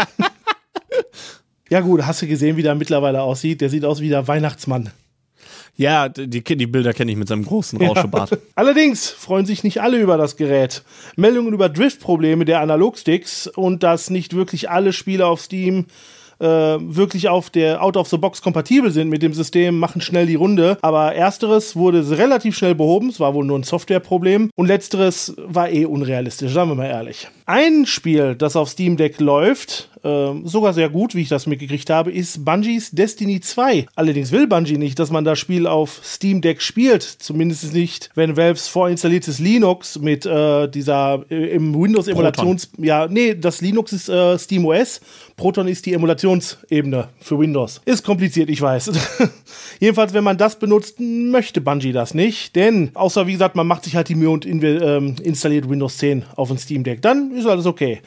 ja gut, hast du gesehen, wie der mittlerweile aussieht? Der sieht aus wie der Weihnachtsmann. Ja, die, die Bilder kenne ich mit seinem großen Rauschebart. Ja. Allerdings freuen sich nicht alle über das Gerät. Meldungen über Drift-Probleme der Analogsticks und dass nicht wirklich alle Spiele auf Steam äh, wirklich auf der Out of the Box kompatibel sind mit dem System, machen schnell die Runde. Aber ersteres wurde relativ schnell behoben, es war wohl nur ein Softwareproblem. Und letzteres war eh unrealistisch, sagen wir mal ehrlich. Ein Spiel, das auf Steam Deck läuft, ähm, sogar sehr gut, wie ich das mitgekriegt habe, ist Bungies Destiny 2. Allerdings will Bungie nicht, dass man das Spiel auf Steam Deck spielt. Zumindest nicht, wenn Valves vorinstalliertes Linux mit äh, dieser äh, im Windows-Emulations... Ja, nee, das Linux ist äh, Steam OS. Proton ist die Emulationsebene für Windows. Ist kompliziert, ich weiß. Jedenfalls, wenn man das benutzt, möchte Bungie das nicht. Denn, außer wie gesagt, man macht sich halt die Mühe und in, ähm, installiert Windows 10 auf ein Steam Deck. Dann ist alles okay.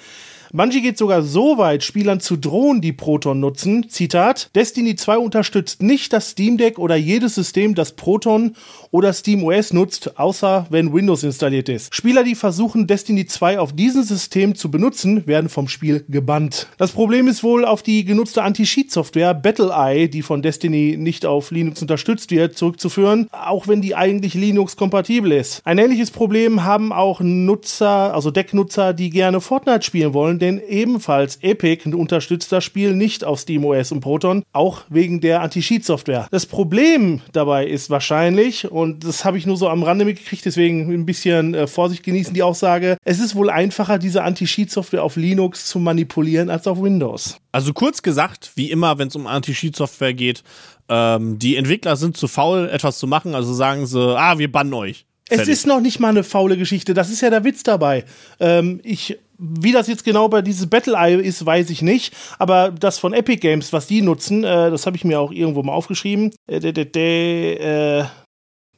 Bungie geht sogar so weit, Spielern zu drohen, die Proton nutzen. Zitat: Destiny 2 unterstützt nicht das Steam Deck oder jedes System, das Proton oder Steam OS nutzt, außer wenn Windows installiert ist. Spieler, die versuchen, Destiny 2 auf diesem System zu benutzen, werden vom Spiel gebannt. Das Problem ist wohl auf die genutzte Anti-Cheat-Software BattleEye, die von Destiny nicht auf Linux unterstützt wird, zurückzuführen, auch wenn die eigentlich Linux-kompatibel ist. Ein ähnliches Problem haben auch Nutzer, also Deck-Nutzer, die gerne Fortnite spielen wollen, denn ebenfalls Epic unterstützt das Spiel nicht auf SteamOS und Proton, auch wegen der Anti-Cheat-Software. Das Problem dabei ist wahrscheinlich, und das habe ich nur so am Rande mitgekriegt, deswegen ein bisschen äh, Vorsicht genießen die Aussage. Es ist wohl einfacher, diese Anti-Cheat-Software auf Linux zu manipulieren als auf Windows. Also kurz gesagt, wie immer, wenn es um Anti-Cheat-Software geht, ähm, die Entwickler sind zu faul, etwas zu machen, also sagen sie, ah, wir bannen euch. Fertig. Es ist noch nicht mal eine faule Geschichte, das ist ja der Witz dabei. Ähm, ich wie das jetzt genau bei dieses Battle Eye ist, weiß ich nicht. Aber das von Epic Games, was die nutzen, äh, das habe ich mir auch irgendwo mal aufgeschrieben. Äh, äh,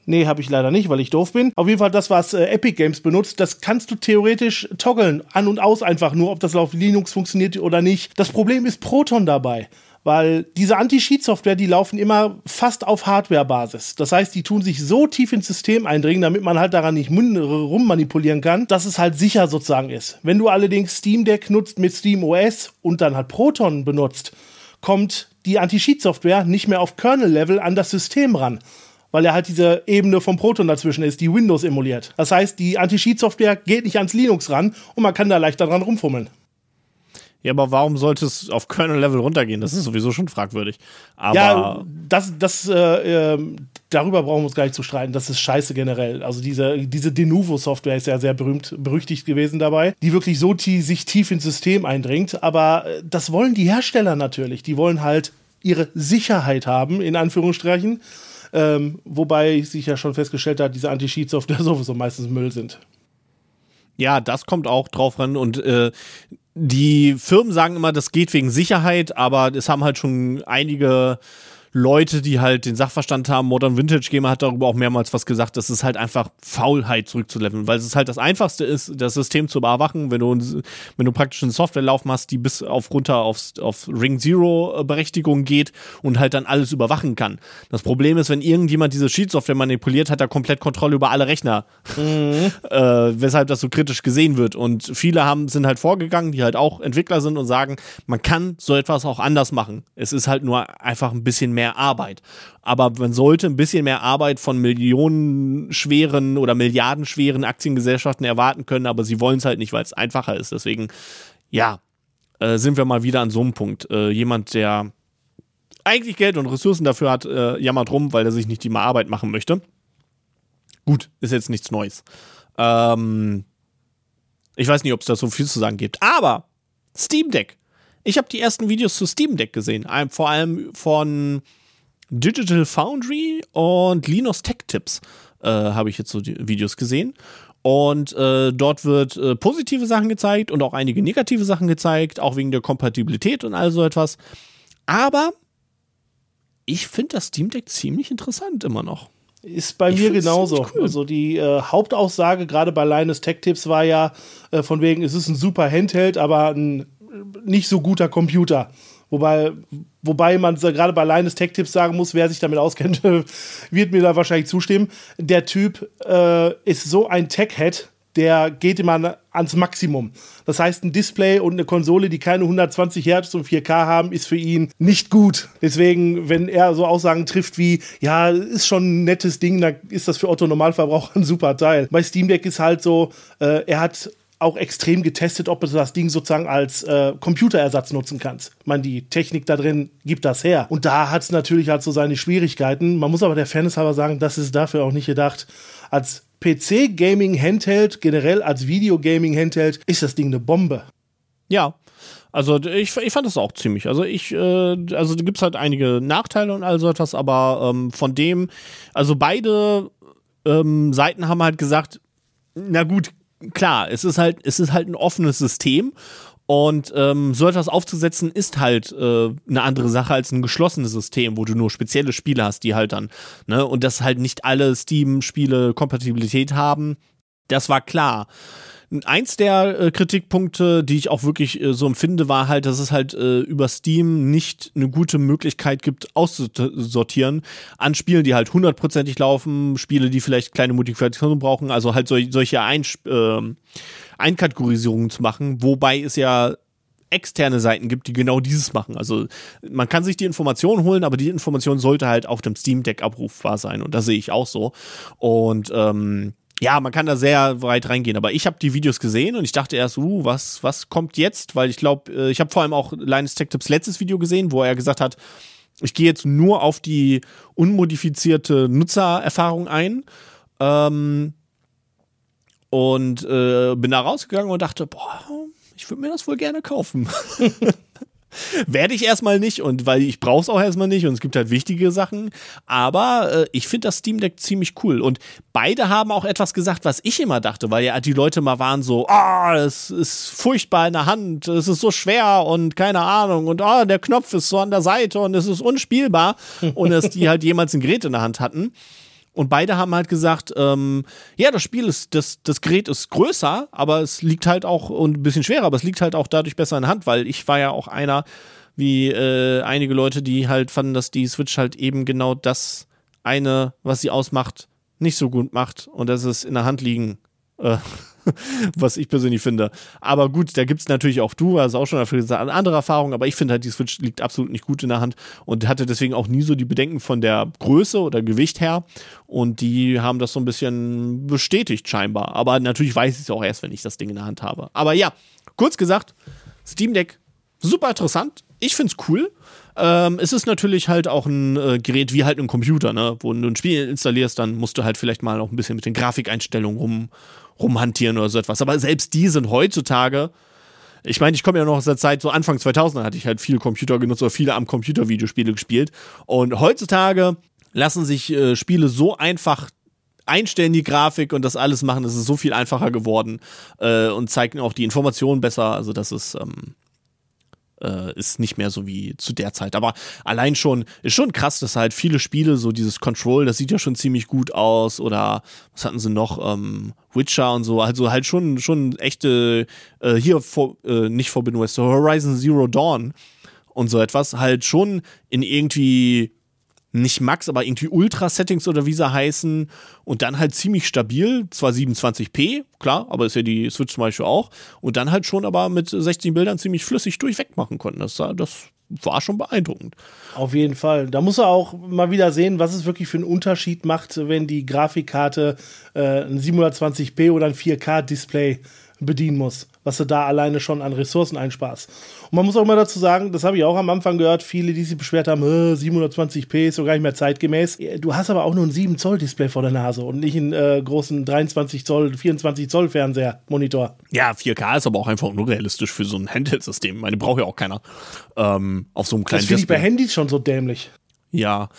Nee, habe ich leider nicht, weil ich doof bin. Auf jeden Fall das, was äh, Epic Games benutzt, das kannst du theoretisch toggeln. An und aus einfach nur, ob das auf Linux funktioniert oder nicht. Das Problem ist Proton dabei. Weil diese Anti-Cheat-Software, die laufen immer fast auf Hardware-Basis. Das heißt, die tun sich so tief ins System eindringen, damit man halt daran nicht rummanipulieren kann, dass es halt sicher sozusagen ist. Wenn du allerdings Steam Deck nutzt mit Steam OS und dann halt Proton benutzt, kommt die Anti-Cheat-Software nicht mehr auf Kernel-Level an das System ran weil er halt diese Ebene vom Proton dazwischen ist, die Windows emuliert. Das heißt, die Anti-Cheat-Software geht nicht ans Linux ran und man kann da leichter dran rumfummeln. Ja, aber warum sollte es auf Kernel-Level runtergehen? Das ist sowieso schon fragwürdig. Aber ja, das, das, äh, äh, darüber brauchen wir uns gar nicht zu streiten. Das ist scheiße generell. Also diese, diese Denuvo-Software ist ja sehr berühmt, berüchtigt gewesen dabei, die wirklich so tie sich tief ins System eindringt. Aber äh, das wollen die Hersteller natürlich. Die wollen halt ihre Sicherheit haben, in Anführungsstrichen. Ähm, wobei sich ja schon festgestellt hat, diese Anti-Cheat-Software sowieso meistens Müll sind. Ja, das kommt auch drauf ran und äh, die Firmen sagen immer, das geht wegen Sicherheit, aber es haben halt schon einige Leute, die halt den Sachverstand haben. Modern Vintage Gamer hat darüber auch mehrmals was gesagt, dass es halt einfach Faulheit zurückzuleveln, weil es halt das einfachste ist, das System zu überwachen, wenn du, wenn du praktisch eine Software laufen hast, die bis auf runter aufs, auf Ring Zero äh, Berechtigung geht und halt dann alles überwachen kann. Das Problem ist, wenn irgendjemand diese Cheat-Software manipuliert, hat er komplett Kontrolle über alle Rechner. Mhm. äh, weshalb das so kritisch gesehen wird. Und viele haben, sind halt vorgegangen, die halt auch Entwickler sind und sagen, man kann so etwas auch anders machen. Es ist halt nur einfach ein bisschen mehr Arbeit. Aber man sollte ein bisschen mehr Arbeit von millionenschweren oder milliardenschweren Aktiengesellschaften erwarten können, aber sie wollen es halt nicht, weil es einfacher ist. Deswegen, ja, äh, sind wir mal wieder an so einem Punkt. Äh, jemand, der eigentlich Geld und Ressourcen dafür hat, äh, jammert rum, weil er sich nicht die mal Arbeit machen möchte. Gut, ist jetzt nichts Neues. Ähm, ich weiß nicht, ob es da so viel zu sagen gibt. Aber Steam Deck. Ich habe die ersten Videos zu Steam Deck gesehen. Vor allem von Digital Foundry und Linus Tech Tips äh, habe ich jetzt so die Videos gesehen. Und äh, dort wird äh, positive Sachen gezeigt und auch einige negative Sachen gezeigt, auch wegen der Kompatibilität und all so etwas. Aber ich finde das Steam Deck ziemlich interessant immer noch. Ist bei ich mir genauso. Cool. Also die äh, Hauptaussage gerade bei Linus Tech Tips war ja äh, von wegen, es ist ein super Handheld, aber ein nicht so guter Computer. Wobei, wobei man gerade bei Linus Tech Tips sagen muss, wer sich damit auskennt, wird mir da wahrscheinlich zustimmen. Der Typ äh, ist so ein Tech-Head, der geht immer ans Maximum. Das heißt, ein Display und eine Konsole, die keine 120 Hertz und 4K haben, ist für ihn nicht gut. Deswegen, wenn er so Aussagen trifft wie, ja, ist schon ein nettes Ding, dann ist das für Otto Normalverbraucher ein super Teil. Bei Steam Deck ist halt so, äh, er hat auch extrem getestet, ob du das Ding sozusagen als äh, Computerersatz nutzen kannst. Ich meine, die Technik da drin gibt das her. Und da hat es natürlich halt so seine Schwierigkeiten. Man muss aber der Fairness halber sagen, das ist dafür auch nicht gedacht. Als PC-Gaming-Handheld, generell als Videogaming-Handheld, ist das Ding eine Bombe. Ja, also ich, ich fand das auch ziemlich. Also ich, äh, also da gibt es halt einige Nachteile und all so etwas, aber ähm, von dem, also beide ähm, Seiten haben halt gesagt, na gut, klar, es ist halt, es ist halt ein offenes System und ähm, so etwas aufzusetzen ist halt äh, eine andere Sache als ein geschlossenes System, wo du nur spezielle Spiele hast, die halt dann, ne, und dass halt nicht alle Steam-Spiele Kompatibilität haben, das war klar. Eins der äh, Kritikpunkte, die ich auch wirklich äh, so empfinde, war halt, dass es halt äh, über Steam nicht eine gute Möglichkeit gibt, auszusortieren an Spielen, die halt hundertprozentig laufen, Spiele, die vielleicht kleine Modifikationen brauchen, also halt sol solche Ein ähm, Einkategorisierungen zu machen, wobei es ja externe Seiten gibt, die genau dieses machen. Also man kann sich die Information holen, aber die Information sollte halt auf dem Steam Deck abrufbar sein und das sehe ich auch so. Und ähm, ja, man kann da sehr weit reingehen, aber ich habe die Videos gesehen und ich dachte erst, uh, was, was kommt jetzt? Weil ich glaube, äh, ich habe vor allem auch Linus Tech Tips letztes Video gesehen, wo er gesagt hat, ich gehe jetzt nur auf die unmodifizierte Nutzererfahrung ein. Ähm, und äh, bin da rausgegangen und dachte, boah, ich würde mir das wohl gerne kaufen. Werde ich erstmal nicht und weil ich brauche es auch erstmal nicht und es gibt halt wichtige Sachen. Aber äh, ich finde das Steam Deck ziemlich cool. Und beide haben auch etwas gesagt, was ich immer dachte, weil ja die Leute mal waren so, ah, oh, es ist furchtbar in der Hand, es ist so schwer und keine Ahnung und oh, der Knopf ist so an der Seite und es ist unspielbar, ohne dass die halt jemals ein Gerät in der Hand hatten. Und beide haben halt gesagt, ähm, ja, das Spiel ist, das, das Gerät ist größer, aber es liegt halt auch und ein bisschen schwerer, aber es liegt halt auch dadurch besser in der Hand, weil ich war ja auch einer, wie äh, einige Leute, die halt fanden, dass die Switch halt eben genau das eine, was sie ausmacht, nicht so gut macht und das ist in der Hand liegen. Äh, was ich persönlich finde. Aber gut, da gibt es natürlich auch du, also auch schon dafür gesagt, andere Erfahrungen, aber ich finde halt, die Switch liegt absolut nicht gut in der Hand und hatte deswegen auch nie so die Bedenken von der Größe oder Gewicht her. Und die haben das so ein bisschen bestätigt, scheinbar. Aber natürlich weiß ich es auch erst, wenn ich das Ding in der Hand habe. Aber ja, kurz gesagt, Steam Deck, super interessant. Ich finde es cool. Ähm, es ist natürlich halt auch ein äh, Gerät wie halt ein Computer, ne? Wo du ein Spiel installierst, dann musst du halt vielleicht mal auch ein bisschen mit den Grafikeinstellungen rum, rumhantieren oder so etwas. Aber selbst die sind heutzutage, ich meine, ich komme ja noch aus der Zeit, so Anfang 2000 hatte ich halt viel Computer genutzt oder viele am Computer Videospiele gespielt. Und heutzutage lassen sich äh, Spiele so einfach einstellen, die Grafik und das alles machen. Es ist so viel einfacher geworden äh, und zeigt auch die Informationen besser. Also das ist ähm, äh, ist nicht mehr so wie zu der Zeit. Aber allein schon, ist schon krass, dass halt viele Spiele, so dieses Control, das sieht ja schon ziemlich gut aus. Oder was hatten sie noch? Ähm, Witcher und so. Also halt schon, schon echte, äh, hier vor, äh, nicht Forbidden West, Horizon Zero Dawn und so etwas, halt schon in irgendwie nicht Max, aber irgendwie Ultra-Settings oder wie sie heißen. Und dann halt ziemlich stabil, zwar 27p, klar, aber ist ja die Switch zum Beispiel auch. Und dann halt schon aber mit 16 Bildern ziemlich flüssig durchweg machen konnten. Das, das war schon beeindruckend. Auf jeden Fall. Da muss er auch mal wieder sehen, was es wirklich für einen Unterschied macht, wenn die Grafikkarte äh, ein 720p oder ein 4K-Display bedienen muss was du da alleine schon an Ressourcen einsparst. Und man muss auch mal dazu sagen, das habe ich auch am Anfang gehört, viele, die sich beschwert haben, 720p ist so gar nicht mehr zeitgemäß. Du hast aber auch nur ein 7 Zoll Display vor der Nase und nicht einen äh, großen 23 Zoll, 24 Zoll Fernseher, Monitor. Ja, 4K ist aber auch einfach nur realistisch für so ein Handheld-System. Meine braucht ja auch keiner. Ähm, auf so einem kleinen Das finde ich bei Handys schon so dämlich. Ja.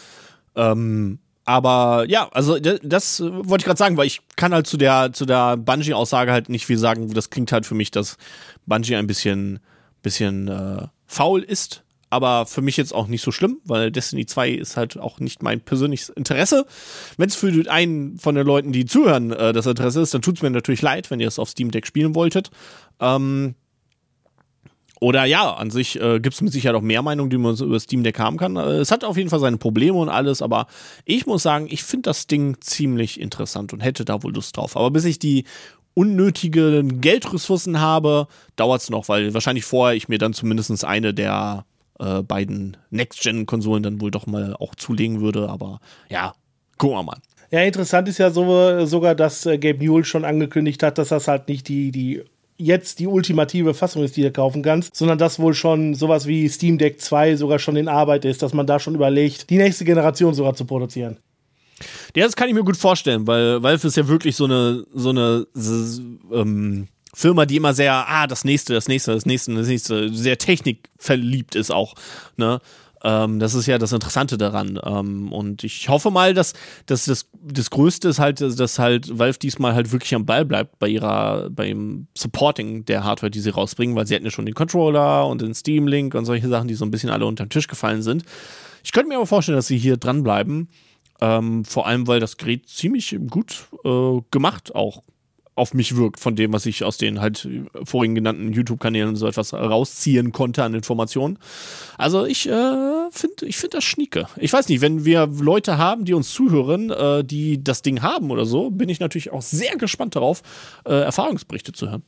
Ähm, aber ja, also das, das wollte ich gerade sagen, weil ich kann halt zu der zu der Bungie Aussage halt nicht viel sagen. Das klingt halt für mich, dass Bungie ein bisschen bisschen äh, faul ist, aber für mich jetzt auch nicht so schlimm, weil Destiny 2 ist halt auch nicht mein persönliches Interesse. Wenn es für einen von den Leuten, die zuhören, äh, das Interesse ist, dann tut es mir natürlich leid, wenn ihr es auf Steam Deck spielen wolltet. Ähm, oder ja, an sich äh, gibt es mit Sicherheit auch mehr Meinungen, die man so über Steam Deck haben kann. Äh, es hat auf jeden Fall seine Probleme und alles, aber ich muss sagen, ich finde das Ding ziemlich interessant und hätte da wohl Lust drauf. Aber bis ich die unnötigen Geldressourcen habe, dauert es noch, weil wahrscheinlich vorher ich mir dann zumindest eine der äh, beiden Next-Gen-Konsolen dann wohl doch mal auch zulegen würde. Aber ja, gucken wir mal. Ja, interessant ist ja so, sogar, dass äh, Gabe Newell schon angekündigt hat, dass das halt nicht die, die jetzt die ultimative Fassung ist, die du kaufen kannst, sondern dass wohl schon sowas wie Steam Deck 2 sogar schon in Arbeit ist, dass man da schon überlegt, die nächste Generation sogar zu produzieren. Ja, das kann ich mir gut vorstellen, weil Valve ist ja wirklich so eine, so eine ähm, Firma, die immer sehr, ah, das nächste, das nächste, das nächste, das nächste, sehr technikverliebt ist auch. Ne? Ähm, das ist ja das Interessante daran. Ähm, und ich hoffe mal, dass, dass das, das Größte ist halt, dass halt Valve diesmal halt wirklich am Ball bleibt bei ihrer, beim Supporting der Hardware, die sie rausbringen, weil sie hatten ja schon den Controller und den Steam Link und solche Sachen, die so ein bisschen alle unter den Tisch gefallen sind. Ich könnte mir aber vorstellen, dass sie hier dranbleiben. Ähm, vor allem, weil das Gerät ziemlich gut äh, gemacht auch auf mich wirkt, von dem, was ich aus den halt vorigen genannten YouTube-Kanälen so etwas rausziehen konnte an Informationen. Also ich äh, finde ich find das schnieke. Ich weiß nicht, wenn wir Leute haben, die uns zuhören, äh, die das Ding haben oder so, bin ich natürlich auch sehr gespannt darauf, äh, Erfahrungsberichte zu hören.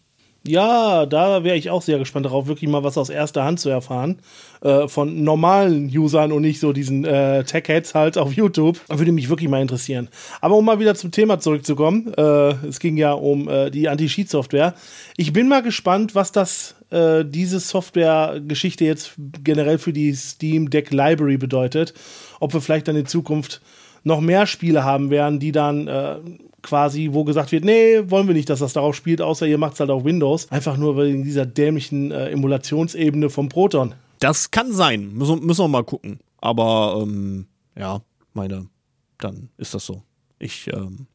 Ja, da wäre ich auch sehr gespannt darauf, wirklich mal was aus erster Hand zu erfahren. Äh, von normalen Usern und nicht so diesen äh, Tech-Heads halt auf YouTube. Würde mich wirklich mal interessieren. Aber um mal wieder zum Thema zurückzukommen, äh, es ging ja um äh, die Anti-Cheat-Software. Ich bin mal gespannt, was das, äh, diese Software-Geschichte jetzt generell für die Steam Deck Library bedeutet. Ob wir vielleicht dann in Zukunft noch mehr Spiele haben werden, die dann äh, quasi, wo gesagt wird, nee, wollen wir nicht, dass das darauf spielt, außer ihr macht es halt auf Windows. Einfach nur wegen dieser dämlichen äh, Emulationsebene vom Proton. Das kann sein. Müssen, müssen wir mal gucken. Aber ähm, ja, meine, dann ist das so. Ich ähm,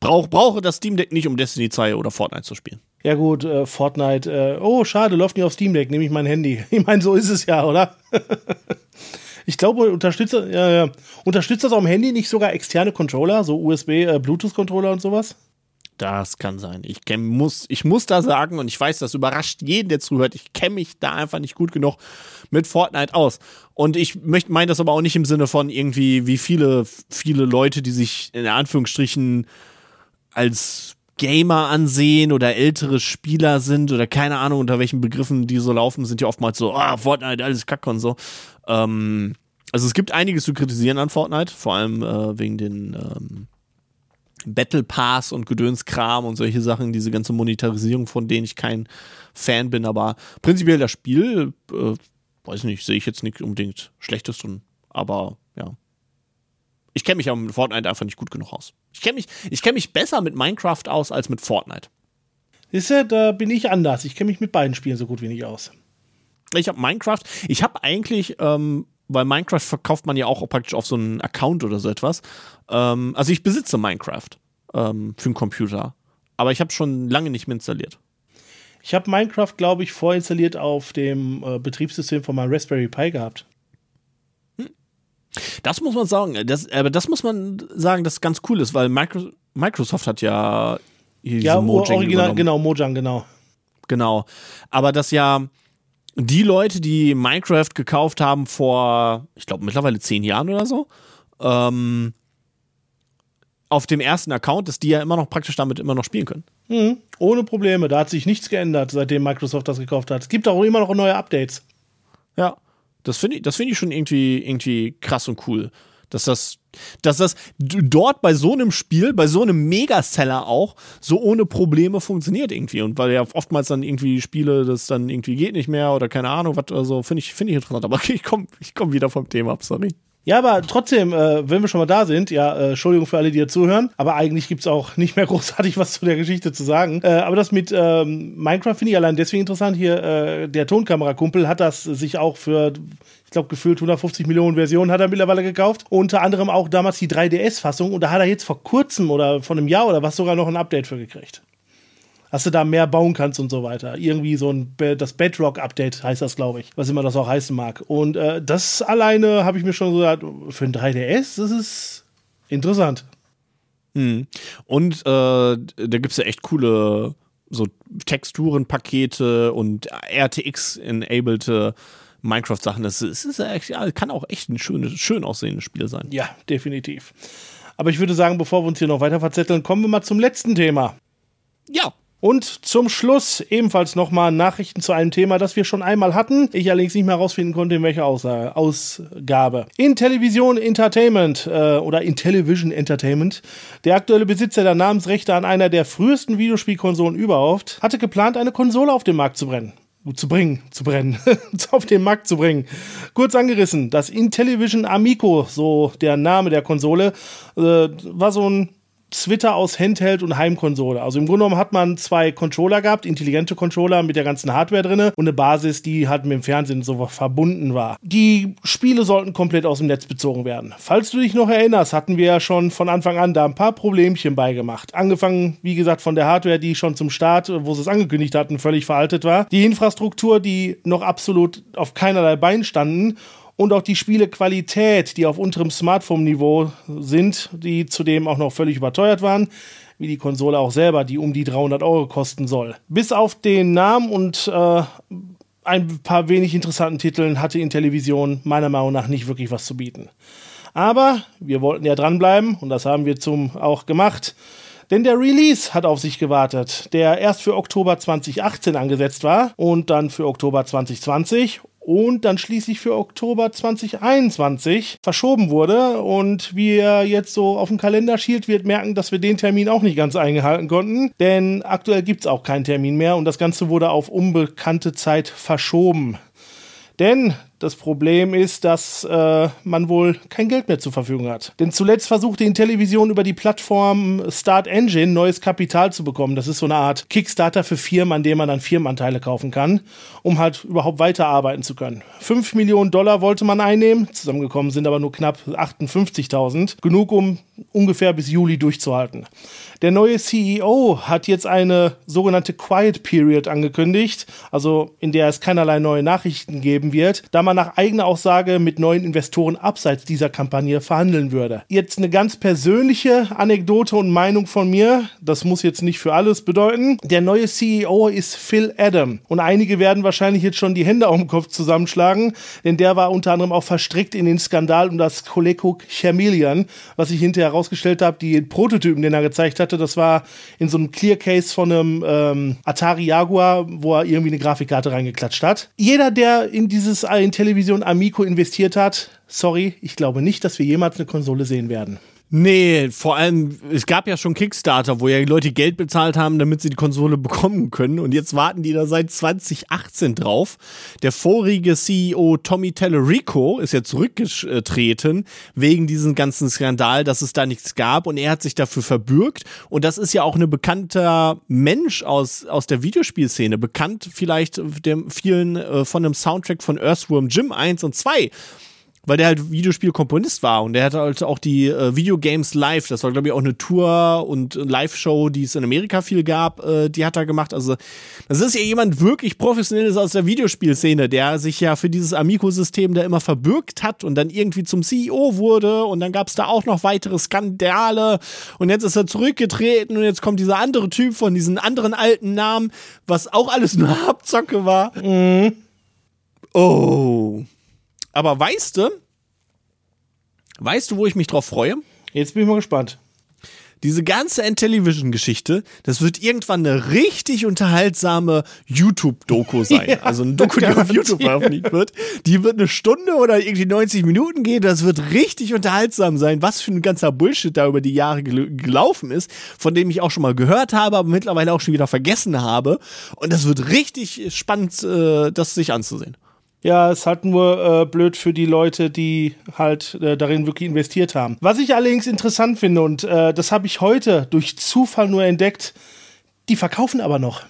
brauch, brauche das Steam Deck nicht, um Destiny 2 oder Fortnite zu spielen. Ja gut, äh, Fortnite, äh, oh schade, läuft nicht auf Steam Deck, nehme ich mein Handy. Ich meine, so ist es ja, oder? Ich glaube, unterstützt, äh, unterstützt das auf dem Handy nicht sogar externe Controller, so USB, äh, Bluetooth-Controller und sowas? Das kann sein. Ich muss, ich muss da sagen, und ich weiß, das überrascht jeden, der zuhört, ich kenne mich da einfach nicht gut genug mit Fortnite aus. Und ich möchte meine das aber auch nicht im Sinne von irgendwie, wie viele, viele Leute, die sich in Anführungsstrichen als Gamer ansehen oder ältere Spieler sind oder keine Ahnung, unter welchen Begriffen die so laufen, sind ja oftmals so, ah, Fortnite, alles Kack und so. Ähm, also es gibt einiges zu kritisieren an Fortnite, vor allem äh, wegen den ähm, Battle Pass und Gedönskram und solche Sachen, diese ganze Monetarisierung, von denen ich kein Fan bin, aber prinzipiell das Spiel, äh, weiß nicht, sehe ich jetzt nicht unbedingt Schlechtes drin, aber ja. Ich kenne mich mit Fortnite einfach nicht gut genug aus. Ich kenne mich, kenn mich besser mit Minecraft aus als mit Fortnite. Ist ja, da bin ich anders. Ich kenne mich mit beiden Spielen so gut wie nicht aus. Ich habe Minecraft, ich habe eigentlich, ähm, weil Minecraft verkauft man ja auch praktisch auf so einen Account oder so etwas. Ähm, also ich besitze Minecraft ähm, für einen Computer, aber ich habe schon lange nicht mehr installiert. Ich habe Minecraft, glaube ich, vorinstalliert auf dem äh, Betriebssystem von meinem Raspberry Pi gehabt. Das muss man sagen, das, aber das muss man sagen, das ganz cool ist, weil Micro Microsoft hat ja hier ja, Mojang original, übernommen. genau, Mojang, genau. Genau. Aber das ja, die Leute, die Minecraft gekauft haben vor, ich glaube, mittlerweile zehn Jahren oder so, ähm, auf dem ersten Account, dass die ja immer noch praktisch damit immer noch spielen können. Mhm. Ohne Probleme. Da hat sich nichts geändert, seitdem Microsoft das gekauft hat. Es gibt auch immer noch neue Updates. Ja, das finde ich, das ich schon irgendwie, irgendwie krass und cool. Dass das, dass das dort bei so einem Spiel, bei so einem Megaseller auch, so ohne Probleme funktioniert irgendwie. Und weil ja oftmals dann irgendwie Spiele, das dann irgendwie geht nicht mehr oder keine Ahnung, was, also finde ich, finde ich interessant. Aber ich komme ich komm wieder vom Thema ab, sorry. Ja, aber trotzdem, äh, wenn wir schon mal da sind, ja, äh, Entschuldigung für alle, die hier zuhören, aber eigentlich gibt's auch nicht mehr großartig was zu der Geschichte zu sagen. Äh, aber das mit ähm, Minecraft finde ich allein deswegen interessant. Hier, äh, der Tonkamerakumpel hat das sich auch für, ich glaube, gefühlt 150 Millionen Versionen hat er mittlerweile gekauft. Unter anderem auch damals die 3DS-Fassung und da hat er jetzt vor kurzem oder vor einem Jahr oder was sogar noch ein Update für gekriegt dass du da mehr bauen kannst und so weiter. Irgendwie so ein das Bedrock-Update heißt das, glaube ich, was immer das auch heißen mag. Und äh, das alleine habe ich mir schon so gesagt, für ein 3DS, das ist interessant. Hm. Und äh, da gibt es ja echt coole so Texturenpakete und RTX-enabled Minecraft-Sachen. Das, ist, ist kann auch echt ein schönes, schön aussehendes Spiel sein. Ja, definitiv. Aber ich würde sagen, bevor wir uns hier noch weiter verzetteln, kommen wir mal zum letzten Thema. Ja. Und zum Schluss ebenfalls nochmal Nachrichten zu einem Thema, das wir schon einmal hatten. Ich allerdings nicht mehr herausfinden konnte, in welcher Aussage, Ausgabe. In Television Entertainment äh, oder in Television Entertainment, der aktuelle Besitzer der Namensrechte an einer der frühesten Videospielkonsolen überhaupt, hatte geplant, eine Konsole auf den Markt zu brennen zu bringen, zu brennen, auf den Markt zu bringen. Kurz angerissen, das Intellivision Amico, so der Name der Konsole, äh, war so ein Twitter aus Handheld und Heimkonsole. Also im Grunde genommen hat man zwei Controller gehabt, intelligente Controller mit der ganzen Hardware drin und eine Basis, die halt mit dem Fernsehen so verbunden war. Die Spiele sollten komplett aus dem Netz bezogen werden. Falls du dich noch erinnerst, hatten wir ja schon von Anfang an da ein paar Problemchen beigemacht. Angefangen, wie gesagt, von der Hardware, die schon zum Start, wo sie es angekündigt hatten, völlig veraltet war. Die Infrastruktur, die noch absolut auf keinerlei Bein standen und auch die Spielequalität, die auf unterem Smartphone-Niveau sind, die zudem auch noch völlig überteuert waren, wie die Konsole auch selber, die um die 300 Euro kosten soll. Bis auf den Namen und äh, ein paar wenig interessanten Titeln hatte Intellivision meiner Meinung nach nicht wirklich was zu bieten. Aber wir wollten ja dranbleiben und das haben wir zum auch gemacht. Denn der Release hat auf sich gewartet, der erst für Oktober 2018 angesetzt war und dann für Oktober 2020 und dann schließlich für Oktober 2021 verschoben wurde. Und wie er jetzt so auf dem Kalender schielt, wird merken, dass wir den Termin auch nicht ganz eingehalten konnten. Denn aktuell gibt es auch keinen Termin mehr und das Ganze wurde auf unbekannte Zeit verschoben. Denn das Problem ist, dass äh, man wohl kein Geld mehr zur Verfügung hat. Denn zuletzt versuchte Intellivision über die Plattform Start Engine neues Kapital zu bekommen. Das ist so eine Art Kickstarter für Firmen, an dem man dann Firmenanteile kaufen kann, um halt überhaupt weiterarbeiten zu können. 5 Millionen Dollar wollte man einnehmen, zusammengekommen sind aber nur knapp 58.000. Genug, um ungefähr bis Juli durchzuhalten. Der neue CEO hat jetzt eine sogenannte Quiet Period angekündigt, also in der es keinerlei neue Nachrichten geben wird, da man nach eigener Aussage mit neuen Investoren abseits dieser Kampagne verhandeln würde. Jetzt eine ganz persönliche Anekdote und Meinung von mir, das muss jetzt nicht für alles bedeuten. Der neue CEO ist Phil Adam und einige werden wahrscheinlich jetzt schon die Hände auf dem Kopf zusammenschlagen, denn der war unter anderem auch verstrickt in den Skandal um das Coleco Chameleon, was ich hinterher herausgestellt habe, die Prototypen, den er gezeigt hatte, das war in so einem Clear Case von einem ähm, Atari Jaguar, wo er irgendwie eine Grafikkarte reingeklatscht hat. Jeder, der in dieses in Television Amico investiert hat, sorry, ich glaube nicht, dass wir jemals eine Konsole sehen werden. Nee, vor allem, es gab ja schon Kickstarter, wo ja die Leute Geld bezahlt haben, damit sie die Konsole bekommen können. Und jetzt warten die da seit 2018 drauf. Der vorige CEO Tommy Tellerico ist ja zurückgetreten wegen diesem ganzen Skandal, dass es da nichts gab. Und er hat sich dafür verbürgt. Und das ist ja auch ein bekannter Mensch aus, aus der Videospielszene. Bekannt vielleicht dem vielen äh, von dem Soundtrack von Earthworm Jim 1 und 2 weil der halt Videospielkomponist war und der hatte halt auch die äh, Videogames Live, das war glaube ich auch eine Tour und Live-Show, die es in Amerika viel gab, äh, die hat er gemacht. Also das ist ja jemand wirklich professionelles aus der Videospielszene, der sich ja für dieses Amico-System da immer verbürgt hat und dann irgendwie zum CEO wurde und dann gab es da auch noch weitere Skandale und jetzt ist er zurückgetreten und jetzt kommt dieser andere Typ von diesen anderen alten Namen, was auch alles nur Abzocke war. Mhm. Oh. Aber weißt du, weißt du, wo ich mich drauf freue? Jetzt bin ich mal gespannt. Diese ganze N-Television-Geschichte, das wird irgendwann eine richtig unterhaltsame YouTube-Doku sein. Ja, also eine Doku, die auf YouTube veröffentlicht wird. Die wird eine Stunde oder irgendwie 90 Minuten gehen. Das wird richtig unterhaltsam sein, was für ein ganzer Bullshit da über die Jahre gel gelaufen ist, von dem ich auch schon mal gehört habe, aber mittlerweile auch schon wieder vergessen habe. Und das wird richtig spannend, äh, das sich anzusehen. Ja, es ist halt nur äh, blöd für die Leute, die halt äh, darin wirklich investiert haben. Was ich allerdings interessant finde, und äh, das habe ich heute durch Zufall nur entdeckt, die verkaufen aber noch.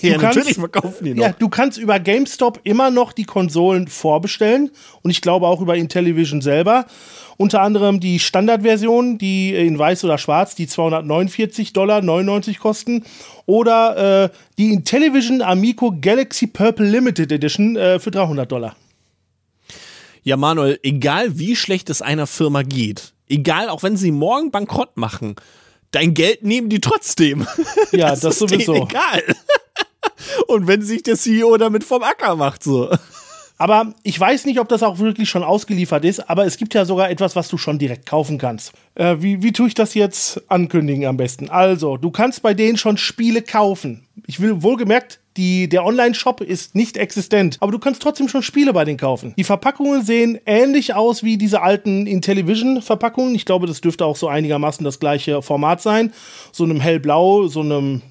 Ja, kannst, natürlich verkaufen die noch. Ja, du kannst über GameStop immer noch die Konsolen vorbestellen und ich glaube auch über Intellivision selber. Unter anderem die Standardversion, die in weiß oder schwarz, die 249 Dollar 99 kosten. Oder äh, die Intellivision Amico Galaxy Purple Limited Edition äh, für 300 Dollar. Ja, Manuel, egal wie schlecht es einer Firma geht, egal auch wenn sie morgen bankrott machen, dein Geld nehmen die trotzdem. Ja, das, das ist sowieso. egal. Und wenn sich der CEO damit vom Acker macht, so. Aber ich weiß nicht, ob das auch wirklich schon ausgeliefert ist, aber es gibt ja sogar etwas, was du schon direkt kaufen kannst. Äh, wie, wie tue ich das jetzt ankündigen am besten? Also, du kannst bei denen schon Spiele kaufen. Ich will wohlgemerkt, die, der Online-Shop ist nicht existent, aber du kannst trotzdem schon Spiele bei denen kaufen. Die Verpackungen sehen ähnlich aus wie diese alten Intellivision-Verpackungen. Ich glaube, das dürfte auch so einigermaßen das gleiche Format sein. So einem hellblau, so einem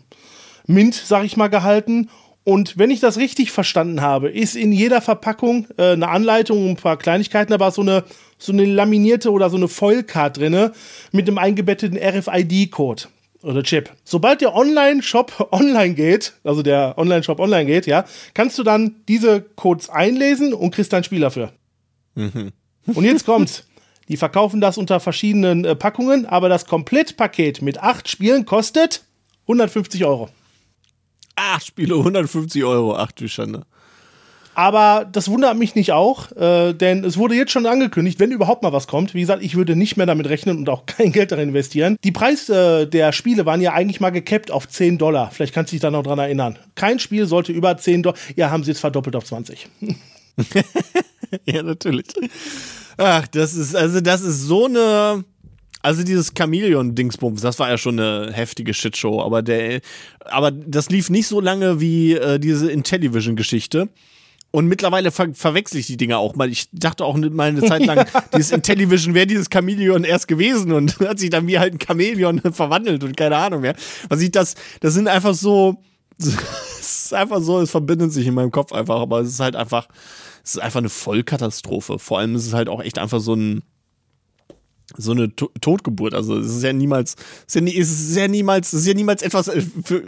Mint, sag ich mal, gehalten. Und wenn ich das richtig verstanden habe, ist in jeder Verpackung äh, eine Anleitung, ein paar Kleinigkeiten, aber so eine, so eine laminierte oder so eine Foilcard drinne mit einem eingebetteten RFID-Code oder Chip. Sobald der Online-Shop online geht, also der Online-Shop online geht, ja, kannst du dann diese Codes einlesen und kriegst dein Spiel dafür. Mhm. Und jetzt kommt's. Die verkaufen das unter verschiedenen äh, Packungen, aber das Komplettpaket mit acht Spielen kostet 150 Euro. Acht Spiele, 150 Euro. Ach du Schande. Aber das wundert mich nicht auch, äh, denn es wurde jetzt schon angekündigt, wenn überhaupt mal was kommt. Wie gesagt, ich würde nicht mehr damit rechnen und auch kein Geld darin investieren. Die Preise äh, der Spiele waren ja eigentlich mal gekappt auf 10 Dollar. Vielleicht kannst du dich da noch dran erinnern. Kein Spiel sollte über 10 Dollar. Ja, haben sie jetzt verdoppelt auf 20. ja, natürlich. Ach, das ist, also, das ist so eine also dieses Chameleon-Dingsbums, das war ja schon eine heftige Shitshow, aber der, aber das lief nicht so lange wie äh, diese Intellivision-Geschichte. Und mittlerweile ver verwechsel ich die Dinger auch mal. Ich dachte auch mal eine Zeit lang, dieses Intellivision wäre dieses Chameleon erst gewesen und hat sich dann wie halt ein Chameleon verwandelt und keine Ahnung mehr. Was ich das, das sind einfach so, es ist einfach so, es verbindet sich in meinem Kopf einfach, aber es ist halt einfach, es ist einfach eine Vollkatastrophe. Vor allem ist es halt auch echt einfach so ein, so eine to Totgeburt. Also es ist ja niemals, es ist ja, nie, es ist ja niemals, es ist ja niemals etwas äh,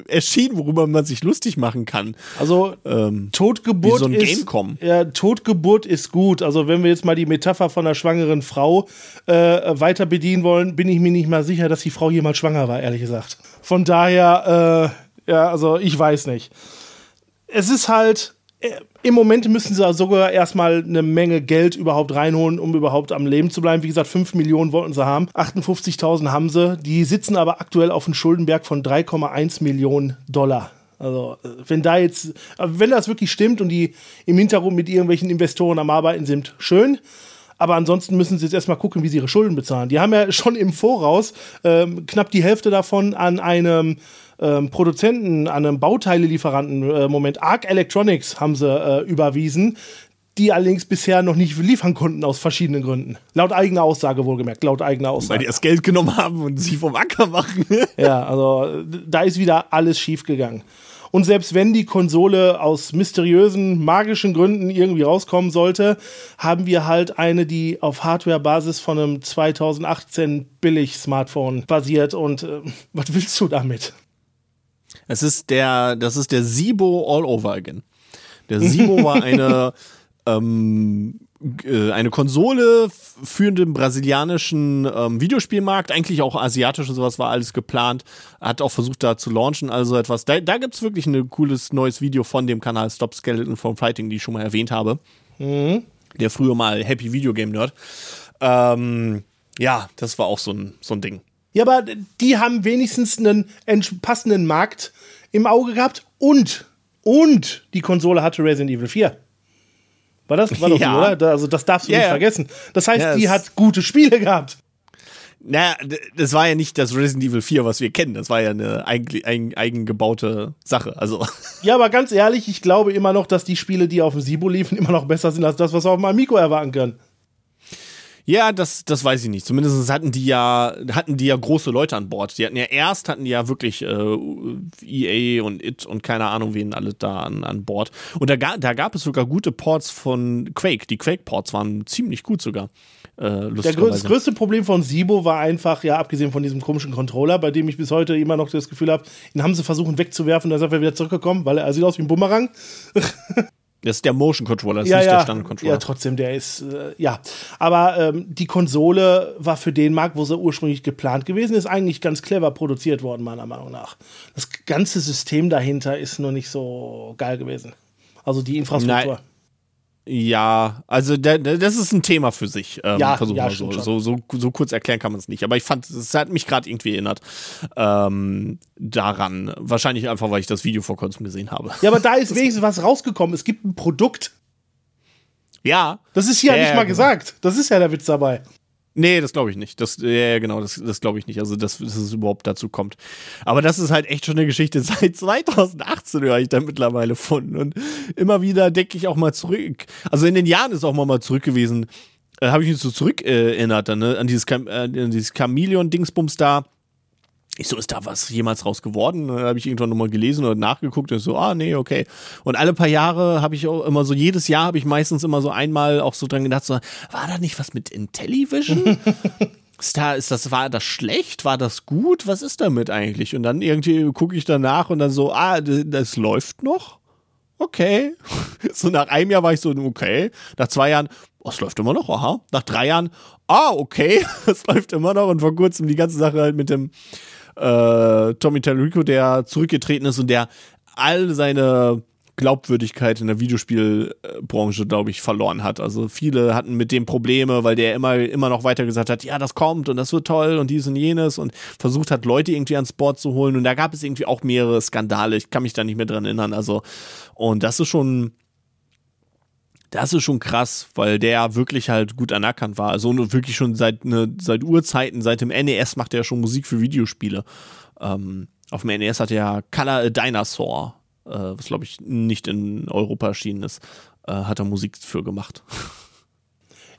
erschienen, worüber man sich lustig machen kann. Also ähm, Totgeburt so ist ja, Totgeburt ist gut. Also wenn wir jetzt mal die Metapher von einer schwangeren Frau äh, weiter bedienen wollen, bin ich mir nicht mal sicher, dass die Frau jemals schwanger war, ehrlich gesagt. Von daher, äh, ja, also ich weiß nicht. Es ist halt im Moment müssen sie sogar erstmal eine Menge Geld überhaupt reinholen, um überhaupt am Leben zu bleiben. Wie gesagt, 5 Millionen wollten sie haben. 58.000 haben sie. Die sitzen aber aktuell auf einem Schuldenberg von 3,1 Millionen Dollar. Also, äh, wenn da jetzt, äh, wenn das wirklich stimmt und die im Hintergrund mit irgendwelchen Investoren am Arbeiten sind, schön. Aber ansonsten müssen sie jetzt erstmal gucken, wie sie ihre Schulden bezahlen. Die haben ja schon im Voraus ähm, knapp die Hälfte davon an einem ähm, Produzenten, an einem Bauteilelieferanten, äh, Moment, Arc Electronics haben sie äh, überwiesen, die allerdings bisher noch nicht liefern konnten aus verschiedenen Gründen. Laut eigener Aussage wohlgemerkt, laut eigener Aussage. Weil die das Geld genommen haben und sie vom Acker machen. ja, also da ist wieder alles schief gegangen. Und selbst wenn die Konsole aus mysteriösen, magischen Gründen irgendwie rauskommen sollte, haben wir halt eine, die auf Hardware-Basis von einem 2018 Billig-Smartphone basiert. Und äh, was willst du damit? Es ist der, das ist der Sibo all over again. Der Sibo war eine, ähm, äh, eine Konsole für den brasilianischen ähm, Videospielmarkt, eigentlich auch asiatisch und sowas war alles geplant. Hat auch versucht da zu launchen, also etwas. Da, da gibt es wirklich ein cooles neues Video von dem Kanal Stop Skeleton from Fighting, die ich schon mal erwähnt habe. Mhm. Der früher mal Happy Video Game Nerd. Ähm, ja, das war auch so ein, so ein Ding. Ja, aber die haben wenigstens einen passenden Markt im Auge gehabt und, und die Konsole hatte Resident Evil 4. War das? War doch ja. so, oder? Also, das darfst du ja, nicht vergessen. Das heißt, ja, die hat gute Spiele gehabt. Naja, das war ja nicht das Resident Evil 4, was wir kennen. Das war ja eine eigen, eigen, eigengebaute Sache. Also. Ja, aber ganz ehrlich, ich glaube immer noch, dass die Spiele, die auf dem Sibo liefen, immer noch besser sind als das, was wir auf dem Amico erwarten können. Ja, das, das weiß ich nicht. Zumindest hatten die ja, hatten die ja große Leute an Bord. Die hatten ja erst hatten die ja wirklich äh, EA und It und keine Ahnung, wen alle da an, an Bord. Und da, da gab es sogar gute Ports von Quake. Die Quake-Ports waren ziemlich gut sogar. Äh, Der grö das größte Problem von Sibo war einfach, ja, abgesehen von diesem komischen Controller, bei dem ich bis heute immer noch das Gefühl habe, ihn haben sie versucht wegzuwerfen, da ist er wieder zurückgekommen, weil er sieht aus wie ein Bumerang. Das ist der Motion Controller, das ja, ist nicht ja, der Standard Controller. Ja, trotzdem, der ist, äh, ja. Aber ähm, die Konsole war für den Markt, wo sie ursprünglich geplant gewesen ist, eigentlich ganz clever produziert worden, meiner Meinung nach. Das ganze System dahinter ist nur nicht so geil gewesen. Also die Infrastruktur. Nein. Ja, also der, der, das ist ein Thema für sich. Ähm, ja, ja, so. So, so, so kurz erklären kann man es nicht. Aber ich fand, es hat mich gerade irgendwie erinnert ähm, daran. Wahrscheinlich einfach, weil ich das Video vor kurzem gesehen habe. Ja, aber da ist wenigstens was rausgekommen. Es gibt ein Produkt. Ja. Das ist hier ja, nicht mal genau. gesagt. Das ist ja der Witz dabei. Nee, das glaube ich nicht. Das, ja, genau, das, das glaube ich nicht. Also, dass, dass es überhaupt dazu kommt. Aber das ist halt echt schon eine Geschichte. Seit 2018 höre ich da mittlerweile von. Und immer wieder denke ich auch mal zurück. Also, in den Jahren ist auch mal, mal zurück gewesen. Äh, Habe ich mich so zurück äh, erinnert, dann, ne? an dieses, äh, dieses Chameleon-Dingsbums da ich so, ist da was jemals raus geworden? Dann habe ich irgendwann nochmal gelesen oder nachgeguckt und so, ah, nee, okay. Und alle paar Jahre habe ich auch immer so, jedes Jahr habe ich meistens immer so einmal auch so dran gedacht, so, war da nicht was mit Intellivision? ist da, ist das, war das schlecht? War das gut? Was ist damit eigentlich? Und dann irgendwie gucke ich danach und dann so, ah, das läuft noch? Okay. so nach einem Jahr war ich so, okay. Nach zwei Jahren, oh, es läuft immer noch, aha. Nach drei Jahren, ah, okay, es läuft immer noch. Und vor kurzem die ganze Sache halt mit dem, äh, Tommy Tallarico, der zurückgetreten ist und der all seine Glaubwürdigkeit in der Videospielbranche, glaube ich, verloren hat. Also viele hatten mit dem Probleme, weil der immer, immer noch weiter gesagt hat, ja, das kommt und das wird toll und dies und jenes und versucht hat, Leute irgendwie ans Board zu holen. Und da gab es irgendwie auch mehrere Skandale. Ich kann mich da nicht mehr dran erinnern. Also, und das ist schon, das ist schon krass, weil der wirklich halt gut anerkannt war. Also wirklich schon seit, ne, seit Urzeiten, seit dem NES macht er schon Musik für Videospiele. Ähm, auf dem NES hat er Color a Dinosaur, äh, was glaube ich nicht in Europa erschienen ist, äh, hat er Musik für gemacht.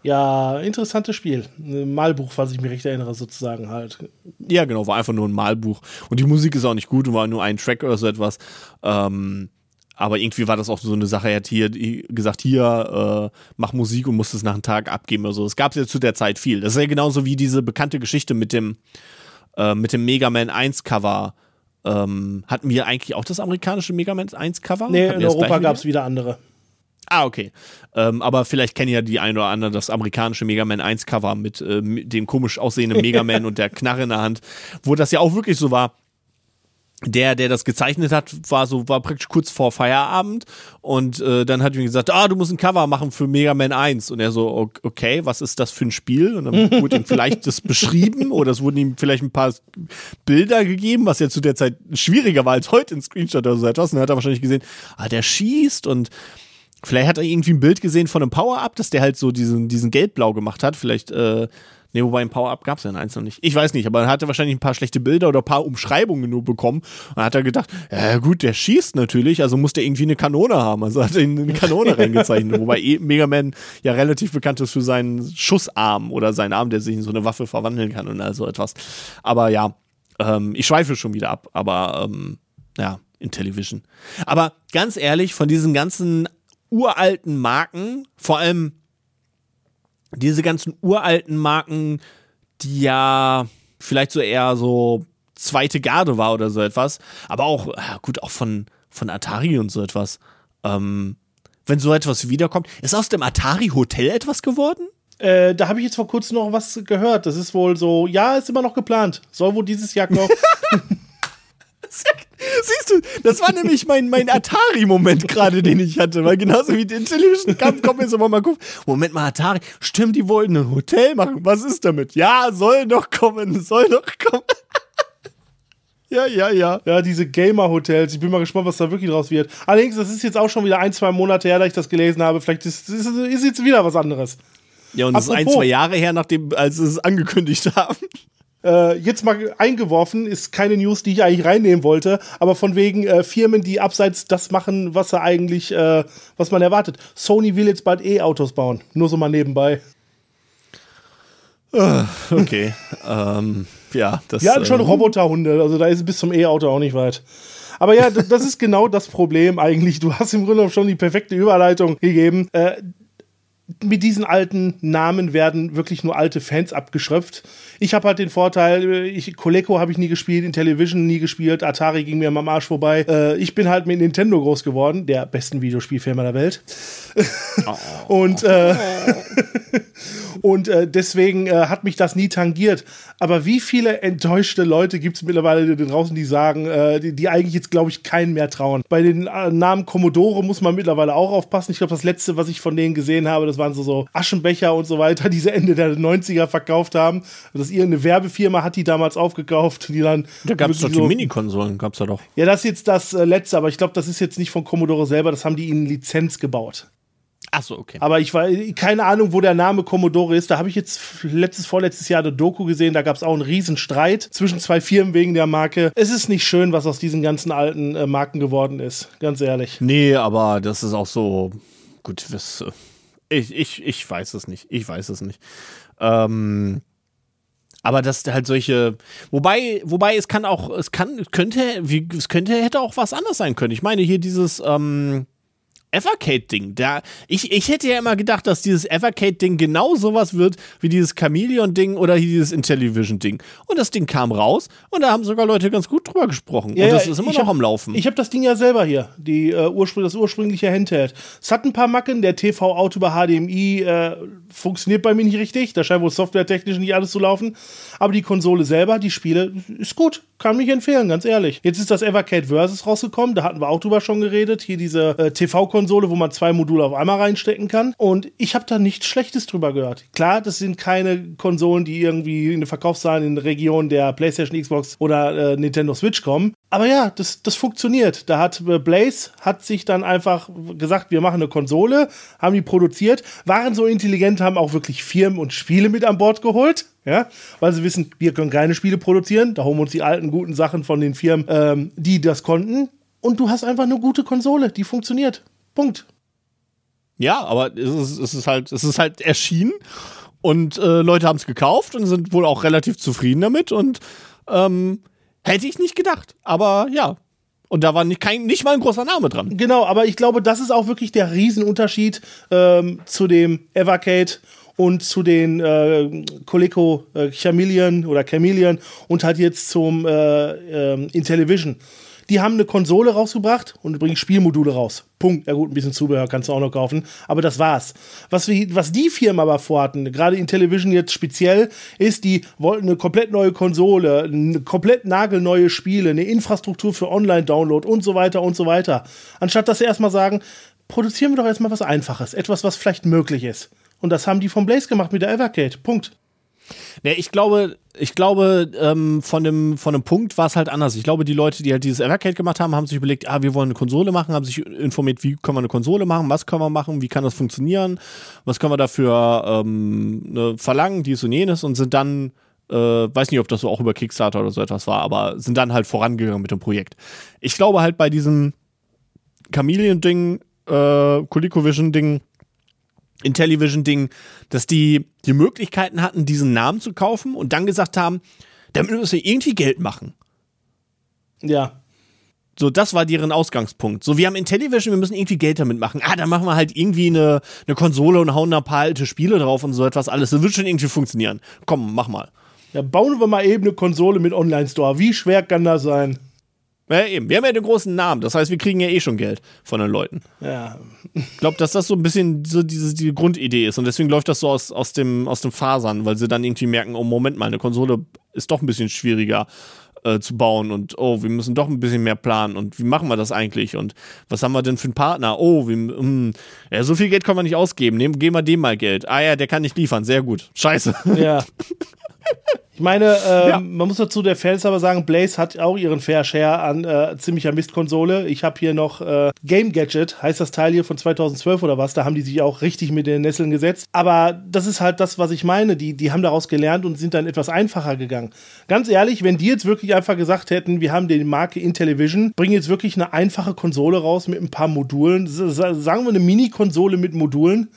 Ja, interessantes Spiel. Ein Malbuch, was ich mich recht erinnere, sozusagen halt. Ja, genau, war einfach nur ein Malbuch. Und die Musik ist auch nicht gut, war nur ein Track oder so etwas. Ähm, aber irgendwie war das auch so eine Sache, er hat hier gesagt, hier, äh, mach Musik und musste es nach einem Tag abgeben oder so. Es gab ja zu der Zeit viel. Das ist ja genauso wie diese bekannte Geschichte mit dem, äh, mit dem Mega Man 1 Cover. Ähm, hatten wir eigentlich auch das amerikanische Mega Man 1 Cover? Nee, in Europa gab es wieder andere. Ah, okay. Ähm, aber vielleicht kennen ja die ein oder andere das amerikanische Mega Man 1 Cover mit, äh, mit dem komisch aussehenden Mega Man und der Knarre in der Hand, wo das ja auch wirklich so war der, der das gezeichnet hat, war so, war praktisch kurz vor Feierabend und äh, dann hat ihm gesagt, ah, du musst ein Cover machen für Mega Man 1 und er so, okay, was ist das für ein Spiel? Und dann wurde ihm vielleicht das beschrieben oder es wurden ihm vielleicht ein paar Bilder gegeben, was ja zu der Zeit schwieriger war als heute in Screenshot oder so etwas. Und dann hat er wahrscheinlich gesehen, ah, der schießt und vielleicht hat er irgendwie ein Bild gesehen von einem Power-Up, dass der halt so diesen, diesen Gelbblau gemacht hat. Vielleicht äh, Ne, wobei ein Power-Up gab es ja in eins noch nicht. Ich weiß nicht, aber er hatte wahrscheinlich ein paar schlechte Bilder oder ein paar Umschreibungen nur bekommen. Und dann hat er gedacht, ja gut, der schießt natürlich, also muss der irgendwie eine Kanone haben. Also hat er eine Kanone reingezeichnet. Wobei eh Mega Man ja relativ bekannt ist für seinen Schussarm oder seinen Arm, der sich in so eine Waffe verwandeln kann und also etwas. Aber ja, ähm, ich schweife schon wieder ab, aber ähm, ja, in Television. Aber ganz ehrlich, von diesen ganzen uralten Marken, vor allem diese ganzen uralten Marken, die ja vielleicht so eher so zweite Garde war oder so etwas, aber auch, ja gut, auch von, von Atari und so etwas. Ähm, wenn so etwas wiederkommt, ist aus dem Atari Hotel etwas geworden? Äh, da habe ich jetzt vor kurzem noch was gehört. Das ist wohl so, ja, ist immer noch geplant. Soll wohl dieses Jahr noch. Siehst du, das war nämlich mein, mein Atari-Moment gerade, den ich hatte. Weil genauso wie die Television kam, kommt mir so mal gucken. Moment mal, Atari, stimmt, die wollten ein Hotel machen. Was ist damit? Ja, soll doch kommen, soll doch kommen. Ja, ja, ja. Ja, diese Gamer-Hotels. Ich bin mal gespannt, was da wirklich draus wird. Allerdings, das ist jetzt auch schon wieder ein, zwei Monate her, da ich das gelesen habe. Vielleicht ist, ist, ist jetzt wieder was anderes. Ja, und es ist ein, zwei Jahre her, nachdem, als sie es angekündigt haben. Äh, jetzt mal eingeworfen, ist keine News, die ich eigentlich reinnehmen wollte, aber von wegen äh, Firmen, die abseits das machen, was er eigentlich, äh, was man erwartet. Sony will jetzt bald E-Autos bauen. Nur so mal nebenbei. Ah, okay. ähm, ja, das. Ja, schon ähm, Roboterhunde, also da ist bis zum E-Auto auch nicht weit. Aber ja, das ist genau das Problem eigentlich. Du hast im Grunde schon die perfekte Überleitung gegeben. Äh, mit diesen alten Namen werden wirklich nur alte Fans abgeschröpft. Ich habe halt den Vorteil, ich, Coleco habe ich nie gespielt, Intellivision nie gespielt, Atari ging mir am Arsch vorbei. Äh, ich bin halt mit Nintendo groß geworden, der besten Videospielfirma der Welt. Oh. und äh, und äh, deswegen äh, hat mich das nie tangiert. Aber wie viele enttäuschte Leute gibt es mittlerweile draußen, die sagen, äh, die, die, eigentlich jetzt, glaube ich, keinen mehr trauen. Bei den äh, Namen Commodore muss man mittlerweile auch aufpassen. Ich glaube, das letzte, was ich von denen gesehen habe, das waren so, so Aschenbecher und so weiter, die sie Ende der 90er verkauft haben. Dass irgendeine Werbefirma hat die damals aufgekauft, die dann. Da gab es doch die so, Mini-Konsolen, gab es da doch. Ja, das ist jetzt das äh, letzte, aber ich glaube, das ist jetzt nicht von Commodore selber, das haben die in Lizenz gebaut. Ach so, okay. Aber ich war keine Ahnung, wo der Name Commodore ist. Da habe ich jetzt letztes, vorletztes Jahr eine Doku gesehen. Da gab es auch einen Riesenstreit zwischen zwei Firmen wegen der Marke. Es ist nicht schön, was aus diesen ganzen alten äh, Marken geworden ist. Ganz ehrlich. Nee, aber das ist auch so. Gut, was, äh, ich, ich, ich weiß es nicht. Ich weiß es nicht. Ähm. Aber dass halt solche, wobei, wobei es kann auch, es kann, könnte, wie, es könnte, hätte auch was anderes sein können. Ich meine hier dieses, ähm, Evercade-Ding. Ich, ich hätte ja immer gedacht, dass dieses Evercade-Ding genau sowas wird wie dieses Chameleon-Ding oder dieses Intellivision-Ding. Und das Ding kam raus und da haben sogar Leute ganz gut drüber gesprochen. Ja, und das ja, ist immer noch hab, am Laufen. Ich habe das Ding ja selber hier, die, äh, Urspr das ursprüngliche Handheld. Es hat ein paar Macken, der TV-Out über HDMI äh, funktioniert bei mir nicht richtig. Da scheint wohl softwaretechnisch nicht alles zu laufen. Aber die Konsole selber, die Spiele, ist gut. Kann mich empfehlen, ganz ehrlich. Jetzt ist das Evercade Versus rausgekommen, da hatten wir auch drüber schon geredet. Hier diese äh, TV-Konsole, wo man zwei Module auf einmal reinstecken kann. Und ich habe da nichts Schlechtes drüber gehört. Klar, das sind keine Konsolen, die irgendwie in den Verkaufszahlen in der Region der PlayStation, Xbox oder äh, Nintendo Switch kommen. Aber ja, das, das funktioniert. Da hat äh, Blaze hat sich dann einfach gesagt, wir machen eine Konsole, haben die produziert, waren so intelligent, haben auch wirklich Firmen und Spiele mit an Bord geholt ja, weil sie wissen, wir können keine Spiele produzieren, da holen wir uns die alten guten Sachen von den Firmen, ähm, die das konnten. Und du hast einfach eine gute Konsole, die funktioniert. Punkt. Ja, aber es ist, es ist halt, es ist halt erschienen und äh, Leute haben es gekauft und sind wohl auch relativ zufrieden damit und ähm, hätte ich nicht gedacht. Aber ja, und da war nicht, kein, nicht mal ein großer Name dran. Genau, aber ich glaube, das ist auch wirklich der Riesenunterschied ähm, zu dem Evercade und zu den äh, Coleco äh, Chameleon oder Chameleon und halt jetzt zum äh, äh, Intellivision. Die haben eine Konsole rausgebracht und übrigens Spielmodule raus. Punkt. Ja gut, ein bisschen Zubehör kannst du auch noch kaufen, aber das war's. Was, wir, was die Firmen aber vorhatten, gerade Intellivision jetzt speziell, ist, die wollten eine komplett neue Konsole, eine komplett nagelneue Spiele, eine Infrastruktur für Online-Download und so weiter und so weiter. Anstatt dass sie erstmal sagen, produzieren wir doch erstmal was Einfaches, etwas, was vielleicht möglich ist. Und das haben die von Blaze gemacht mit der Evercade. Punkt. Ja, ich glaube, ich glaube, ähm, von, dem, von dem Punkt war es halt anders. Ich glaube, die Leute, die halt dieses Evercade gemacht haben, haben sich überlegt, ah, wir wollen eine Konsole machen, haben sich informiert, wie können wir eine Konsole machen, was können wir machen, wie kann das funktionieren, was können wir dafür ähm, ne, verlangen, dies und jenes und sind dann, äh, weiß nicht, ob das so auch über Kickstarter oder so etwas war, aber sind dann halt vorangegangen mit dem Projekt. Ich glaube halt bei diesem Chameleon-Ding, äh, ColecoVision-Ding, Intellivision-Ding, dass die die Möglichkeiten hatten, diesen Namen zu kaufen und dann gesagt haben, damit müssen wir irgendwie Geld machen. Ja. So, das war deren Ausgangspunkt. So, wir haben Intellivision, wir müssen irgendwie Geld damit machen. Ah, dann machen wir halt irgendwie eine, eine Konsole und hauen da ein paar alte Spiele drauf und so etwas alles. Das wird schon irgendwie funktionieren. Komm, mach mal. Ja, bauen wir mal eben eine Konsole mit Online-Store. Wie schwer kann das sein? Ja, eben. Wir haben ja den großen Namen. Das heißt, wir kriegen ja eh schon Geld von den Leuten. Ja. Ich glaube, dass das so ein bisschen so diese die Grundidee ist. Und deswegen läuft das so aus, aus, dem, aus dem Fasern, weil sie dann irgendwie merken, oh, Moment mal, eine Konsole ist doch ein bisschen schwieriger äh, zu bauen und oh, wir müssen doch ein bisschen mehr planen und wie machen wir das eigentlich und was haben wir denn für einen Partner? Oh, wir, mh, hm, ja, so viel Geld können wir nicht ausgeben. Nehmen, geben wir dem mal Geld. Ah ja, der kann nicht liefern. Sehr gut. Scheiße. Ja. Ich meine, ähm, ja. man muss dazu der Fans aber sagen, Blaze hat auch ihren Fair Share an äh, ziemlicher Mistkonsole. Ich habe hier noch äh, Game Gadget, heißt das Teil hier von 2012 oder was. Da haben die sich auch richtig mit den Nesseln gesetzt. Aber das ist halt das, was ich meine. Die, die haben daraus gelernt und sind dann etwas einfacher gegangen. Ganz ehrlich, wenn die jetzt wirklich einfach gesagt hätten, wir haben die Marke Intellivision, bringen jetzt wirklich eine einfache Konsole raus mit ein paar Modulen, sagen wir eine Mini-Konsole mit Modulen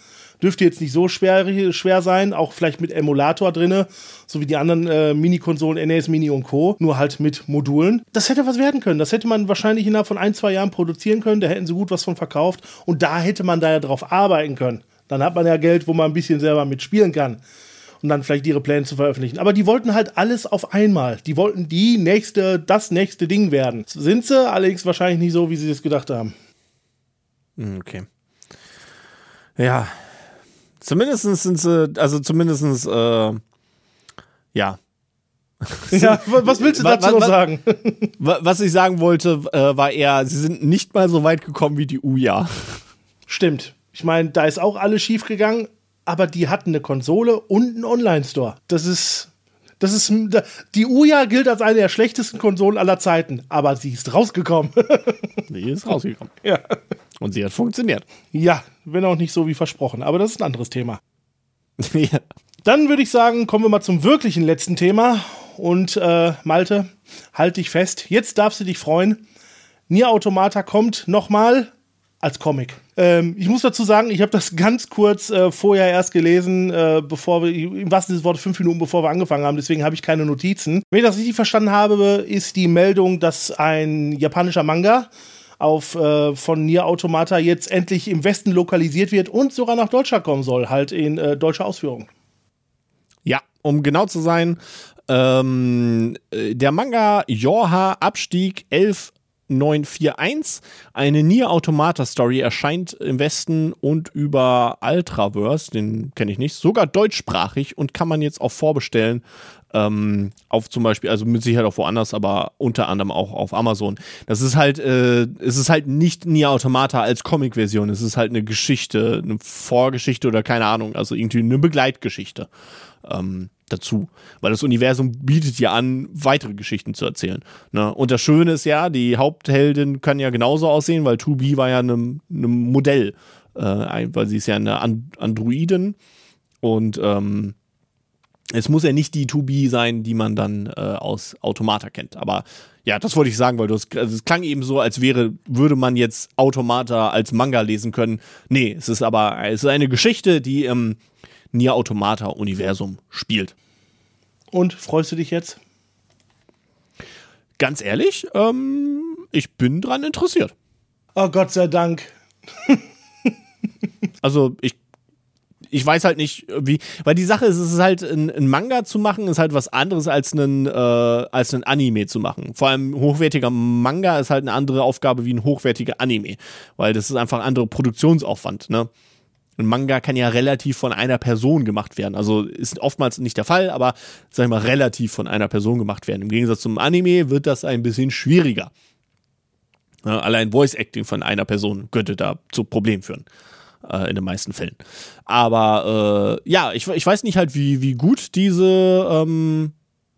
Dürfte jetzt nicht so schwer, schwer sein, auch vielleicht mit Emulator drinne, so wie die anderen äh, Mini-Konsolen NES Mini und Co., nur halt mit Modulen. Das hätte was werden können. Das hätte man wahrscheinlich innerhalb von ein, zwei Jahren produzieren können. Da hätten sie gut was von verkauft und da hätte man da ja drauf arbeiten können. Dann hat man ja Geld, wo man ein bisschen selber mitspielen kann und dann vielleicht ihre Pläne zu veröffentlichen. Aber die wollten halt alles auf einmal. Die wollten die nächste, das nächste Ding werden. Sind sie allerdings wahrscheinlich nicht so, wie sie es gedacht haben. Hm, okay. Ja, Zumindest sind sie, also zumindest, äh, ja. Ja, was willst du dazu noch sagen? Was ich sagen wollte, äh, war eher, sie sind nicht mal so weit gekommen wie die Uja. Stimmt. Ich meine, da ist auch alles schief gegangen, aber die hatten eine Konsole und einen Online-Store. Das ist. Das ist. Die Uja gilt als eine der schlechtesten Konsolen aller Zeiten, aber sie ist rausgekommen. sie ist rausgekommen. Ja. Und sie hat funktioniert. Ja, wenn auch nicht so wie versprochen, aber das ist ein anderes Thema. ja. Dann würde ich sagen, kommen wir mal zum wirklichen letzten Thema. Und äh, Malte, halt dich fest. Jetzt darfst du dich freuen. Nier Automata kommt nochmal als Comic. Ähm, ich muss dazu sagen, ich habe das ganz kurz äh, vorher erst gelesen, äh, bevor wir, im wahrsten Sinne des Wortes, fünf Minuten bevor wir angefangen haben, deswegen habe ich keine Notizen. Wenn ich das richtig verstanden habe, ist die Meldung, dass ein japanischer Manga auf äh, von Nier Automata jetzt endlich im Westen lokalisiert wird und sogar nach Deutschland kommen soll, halt in äh, deutscher Ausführung. Ja, um genau zu sein, ähm, äh, der Manga Yorha Abstieg 11 941. Eine Nier Automata Story erscheint im Westen und über Ultraverse, den kenne ich nicht, sogar deutschsprachig und kann man jetzt auch vorbestellen ähm, auf zum Beispiel, also mit Sicherheit auch woanders, aber unter anderem auch auf Amazon. Das ist halt, äh, es ist halt nicht Nier Automata als Comic-Version, es ist halt eine Geschichte, eine Vorgeschichte oder keine Ahnung, also irgendwie eine Begleitgeschichte. Ähm, dazu. Weil das Universum bietet ja an, weitere Geschichten zu erzählen. Ne? Und das Schöne ist ja, die Hauptheldin kann ja genauso aussehen, weil 2B war ja ein Modell, äh, weil sie ist ja eine Androidin und ähm, es muss ja nicht die 2B sein, die man dann äh, aus Automata kennt. Aber ja, das wollte ich sagen, weil also es klang eben so, als wäre, würde man jetzt Automata als Manga lesen können. Nee, es ist aber, es ist eine Geschichte, die im Nier Automata Universum spielt. Und freust du dich jetzt? Ganz ehrlich, ähm, ich bin dran interessiert. Oh Gott sei Dank. also ich ich weiß halt nicht, wie, weil die Sache ist, es ist halt ein, ein Manga zu machen, ist halt was anderes als einen, äh, als einen Anime zu machen. Vor allem hochwertiger Manga ist halt eine andere Aufgabe wie ein hochwertiger Anime, weil das ist einfach ein anderer Produktionsaufwand, ne? Ein Manga kann ja relativ von einer Person gemacht werden. Also ist oftmals nicht der Fall, aber sag ich mal, relativ von einer Person gemacht werden. Im Gegensatz zum Anime wird das ein bisschen schwieriger. Allein Voice Acting von einer Person könnte da zu Problemen führen äh, in den meisten Fällen. Aber äh, ja, ich, ich weiß nicht halt, wie, wie gut diese ähm,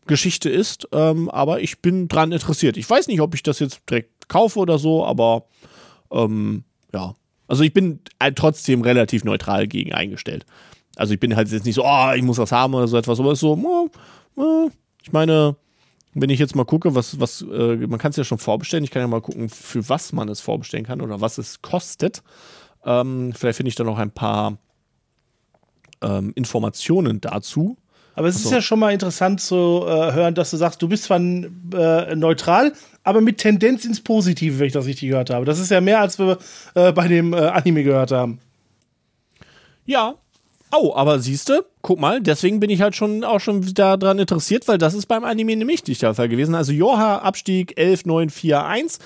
Geschichte ist, ähm, aber ich bin dran interessiert. Ich weiß nicht, ob ich das jetzt direkt kaufe oder so, aber ähm, ja. Also ich bin halt trotzdem relativ neutral gegen eingestellt. Also ich bin halt jetzt nicht so, oh, ich muss das haben oder so etwas, aber so, äh, äh, ich meine, wenn ich jetzt mal gucke, was, was, äh, man kann es ja schon vorbestellen, ich kann ja mal gucken, für was man es vorbestellen kann oder was es kostet. Ähm, vielleicht finde ich da noch ein paar ähm, Informationen dazu. Aber es Achso. ist ja schon mal interessant zu äh, hören, dass du sagst, du bist zwar äh, neutral, aber mit Tendenz ins Positive, wenn ich das richtig gehört habe. Das ist ja mehr, als wir äh, bei dem äh, Anime gehört haben. Ja. Oh, aber siehste, guck mal, deswegen bin ich halt schon auch schon daran interessiert, weil das ist beim Anime nämlich nicht der Fall gewesen. Also Joha Abstieg 11941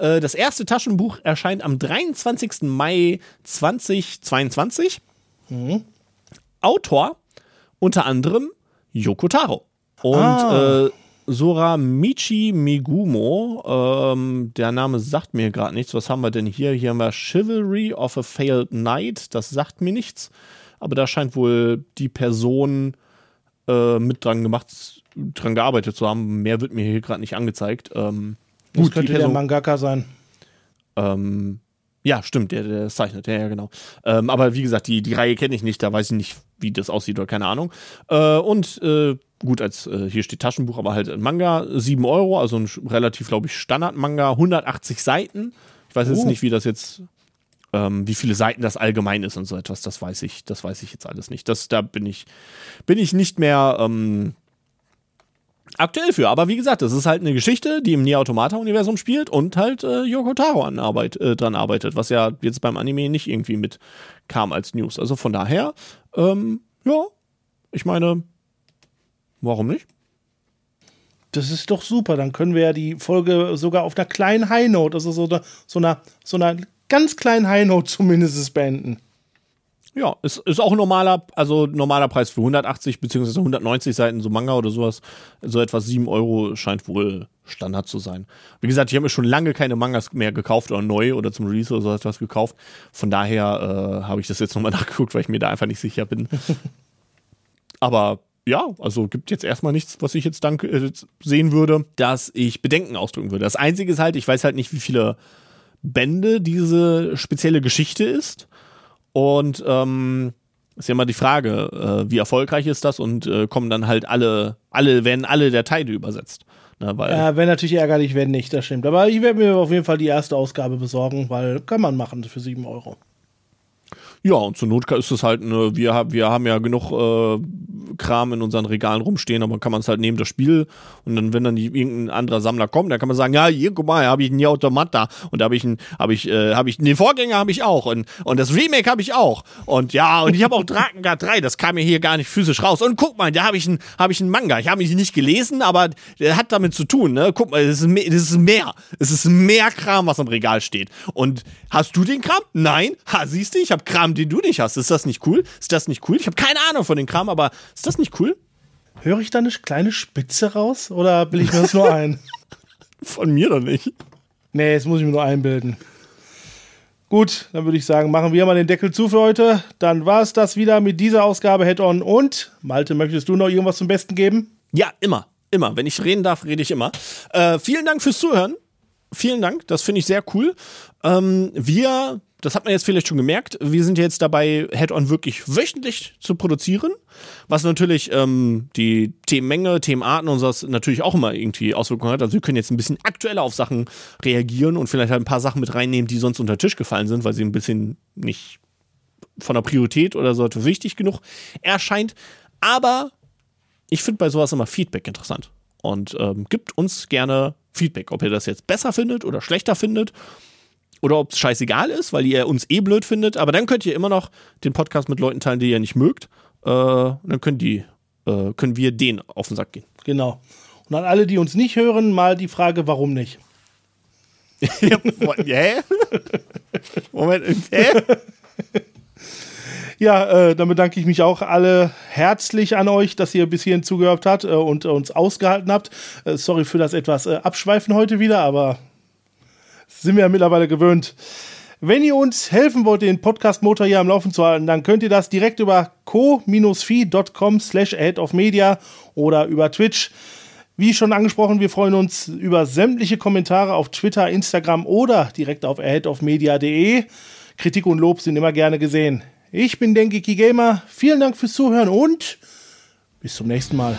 äh, das erste Taschenbuch erscheint am 23. Mai 2022. Mhm. Autor unter anderem Yoko Taro. Und ah. äh, Sora Michi Migumo, ähm, der Name sagt mir gerade nichts. Was haben wir denn hier? Hier haben wir Chivalry of a Failed Knight. Das sagt mir nichts. Aber da scheint wohl die Person äh, mit dran gemacht, dran gearbeitet zu haben. Mehr wird mir hier gerade nicht angezeigt. Ähm, das Gut, könnte der Mangaka sein. Ähm, ja, stimmt, der, der zeichnet, ja, ja, genau. Ähm, aber wie gesagt, die, die Reihe kenne ich nicht, da weiß ich nicht, wie das aussieht oder keine Ahnung. Äh, und äh, gut, als äh, hier steht Taschenbuch, aber halt ein Manga, 7 Euro, also ein relativ, glaube ich, Standard-Manga, 180 Seiten. Ich weiß jetzt uh. nicht, wie das jetzt, ähm, wie viele Seiten das allgemein ist und so etwas, das weiß ich, das weiß ich jetzt alles nicht. Das, da bin ich, bin ich nicht mehr, ähm, aktuell für. Aber wie gesagt, das ist halt eine Geschichte, die im Nier Automata-Universum spielt und halt äh, Yoko Taro an Arbeit, äh, dran arbeitet, was ja jetzt beim Anime nicht irgendwie mit kam als News. Also von daher, ähm, ja, ich meine, warum nicht? Das ist doch super. Dann können wir ja die Folge sogar auf einer kleinen High Note, also so einer, so einer, so einer ganz kleinen High Note zumindest beenden. Ja, ist, ist auch ein normaler, also normaler Preis für 180 bzw. 190 Seiten, so Manga oder sowas. So etwas 7 Euro scheint wohl Standard zu sein. Wie gesagt, ich habe mir schon lange keine Mangas mehr gekauft oder neu oder zum Release oder so etwas gekauft. Von daher äh, habe ich das jetzt nochmal nachgeguckt, weil ich mir da einfach nicht sicher bin. Aber ja, also gibt jetzt erstmal nichts, was ich jetzt dank, äh, sehen würde, dass ich Bedenken ausdrücken würde. Das Einzige ist halt, ich weiß halt nicht, wie viele Bände diese spezielle Geschichte ist. Und ähm, ist ja immer die Frage, äh, wie erfolgreich ist das und äh, kommen dann halt alle, alle, werden alle der Teile übersetzt. Ne, ja, wäre natürlich ärgerlich, wenn nicht, das stimmt. Aber ich werde mir auf jeden Fall die erste Ausgabe besorgen, weil kann man machen für 7 Euro. Ja, und zur Not ist es halt, eine, wir, wir haben ja genug äh, Kram in unseren Regalen rumstehen, aber kann man es halt neben das Spiel. Und dann, wenn dann irgendein anderer Sammler kommt, dann kann man sagen, ja, hier, guck mal, habe ich einen Automata und da habe ich einen, habe ich, äh, habe ich, den Vorgänger habe ich auch und, und das Remake habe ich auch. Und ja, und ich habe auch Drakengard 3, das kam mir hier gar nicht physisch raus. Und guck mal, da habe ich einen, habe ich einen Manga, ich habe ihn nicht gelesen, aber der hat damit zu tun, ne, guck mal, mehr, das ist mehr, es ist mehr Kram, was im Regal steht. Und hast du den Kram? Nein, ha, siehst du, ich habe Kram Kram, den du nicht hast. Ist das nicht cool? Ist das nicht cool? Ich habe keine Ahnung von dem Kram, aber ist das nicht cool? Höre ich da eine kleine Spitze raus oder bilde ich mir das nur ein? von mir doch nicht. Nee, das muss ich mir nur einbilden. Gut, dann würde ich sagen, machen wir mal den Deckel zu für heute. Dann war es das wieder mit dieser Ausgabe Head-On. Und, Malte, möchtest du noch irgendwas zum Besten geben? Ja, immer. Immer. Wenn ich reden darf, rede ich immer. Äh, vielen Dank fürs Zuhören. Vielen Dank. Das finde ich sehr cool. Ähm, wir das hat man jetzt vielleicht schon gemerkt. Wir sind jetzt dabei, Head-On wirklich wöchentlich zu produzieren, was natürlich ähm, die Themenmenge, Themenarten und sowas natürlich auch immer irgendwie Auswirkungen hat. Also wir können jetzt ein bisschen aktueller auf Sachen reagieren und vielleicht halt ein paar Sachen mit reinnehmen, die sonst unter den Tisch gefallen sind, weil sie ein bisschen nicht von der Priorität oder so wichtig genug erscheint. Aber ich finde bei sowas immer Feedback interessant. Und ähm, gibt uns gerne Feedback, ob ihr das jetzt besser findet oder schlechter findet oder ob es scheißegal ist, weil ihr uns eh blöd findet. Aber dann könnt ihr immer noch den Podcast mit Leuten teilen, die ihr nicht mögt. Äh, dann können die, äh, können wir denen auf den Sack gehen. Genau. Und an alle, die uns nicht hören, mal die Frage, warum nicht? Hä? Moment, hä? Ja, äh, dann bedanke ich mich auch alle herzlich an euch, dass ihr bis hierhin zugehört habt äh, und äh, uns ausgehalten habt. Äh, sorry für das etwas äh, Abschweifen heute wieder, aber sind wir ja mittlerweile gewöhnt. Wenn ihr uns helfen wollt, den Podcast-Motor hier am Laufen zu halten, dann könnt ihr das direkt über co-fi.com slash media oder über Twitch. Wie schon angesprochen, wir freuen uns über sämtliche Kommentare auf Twitter, Instagram oder direkt auf aheadofmedia.de. Kritik und Lob sind immer gerne gesehen. Ich bin Denkiki Gamer. Vielen Dank fürs Zuhören und bis zum nächsten Mal.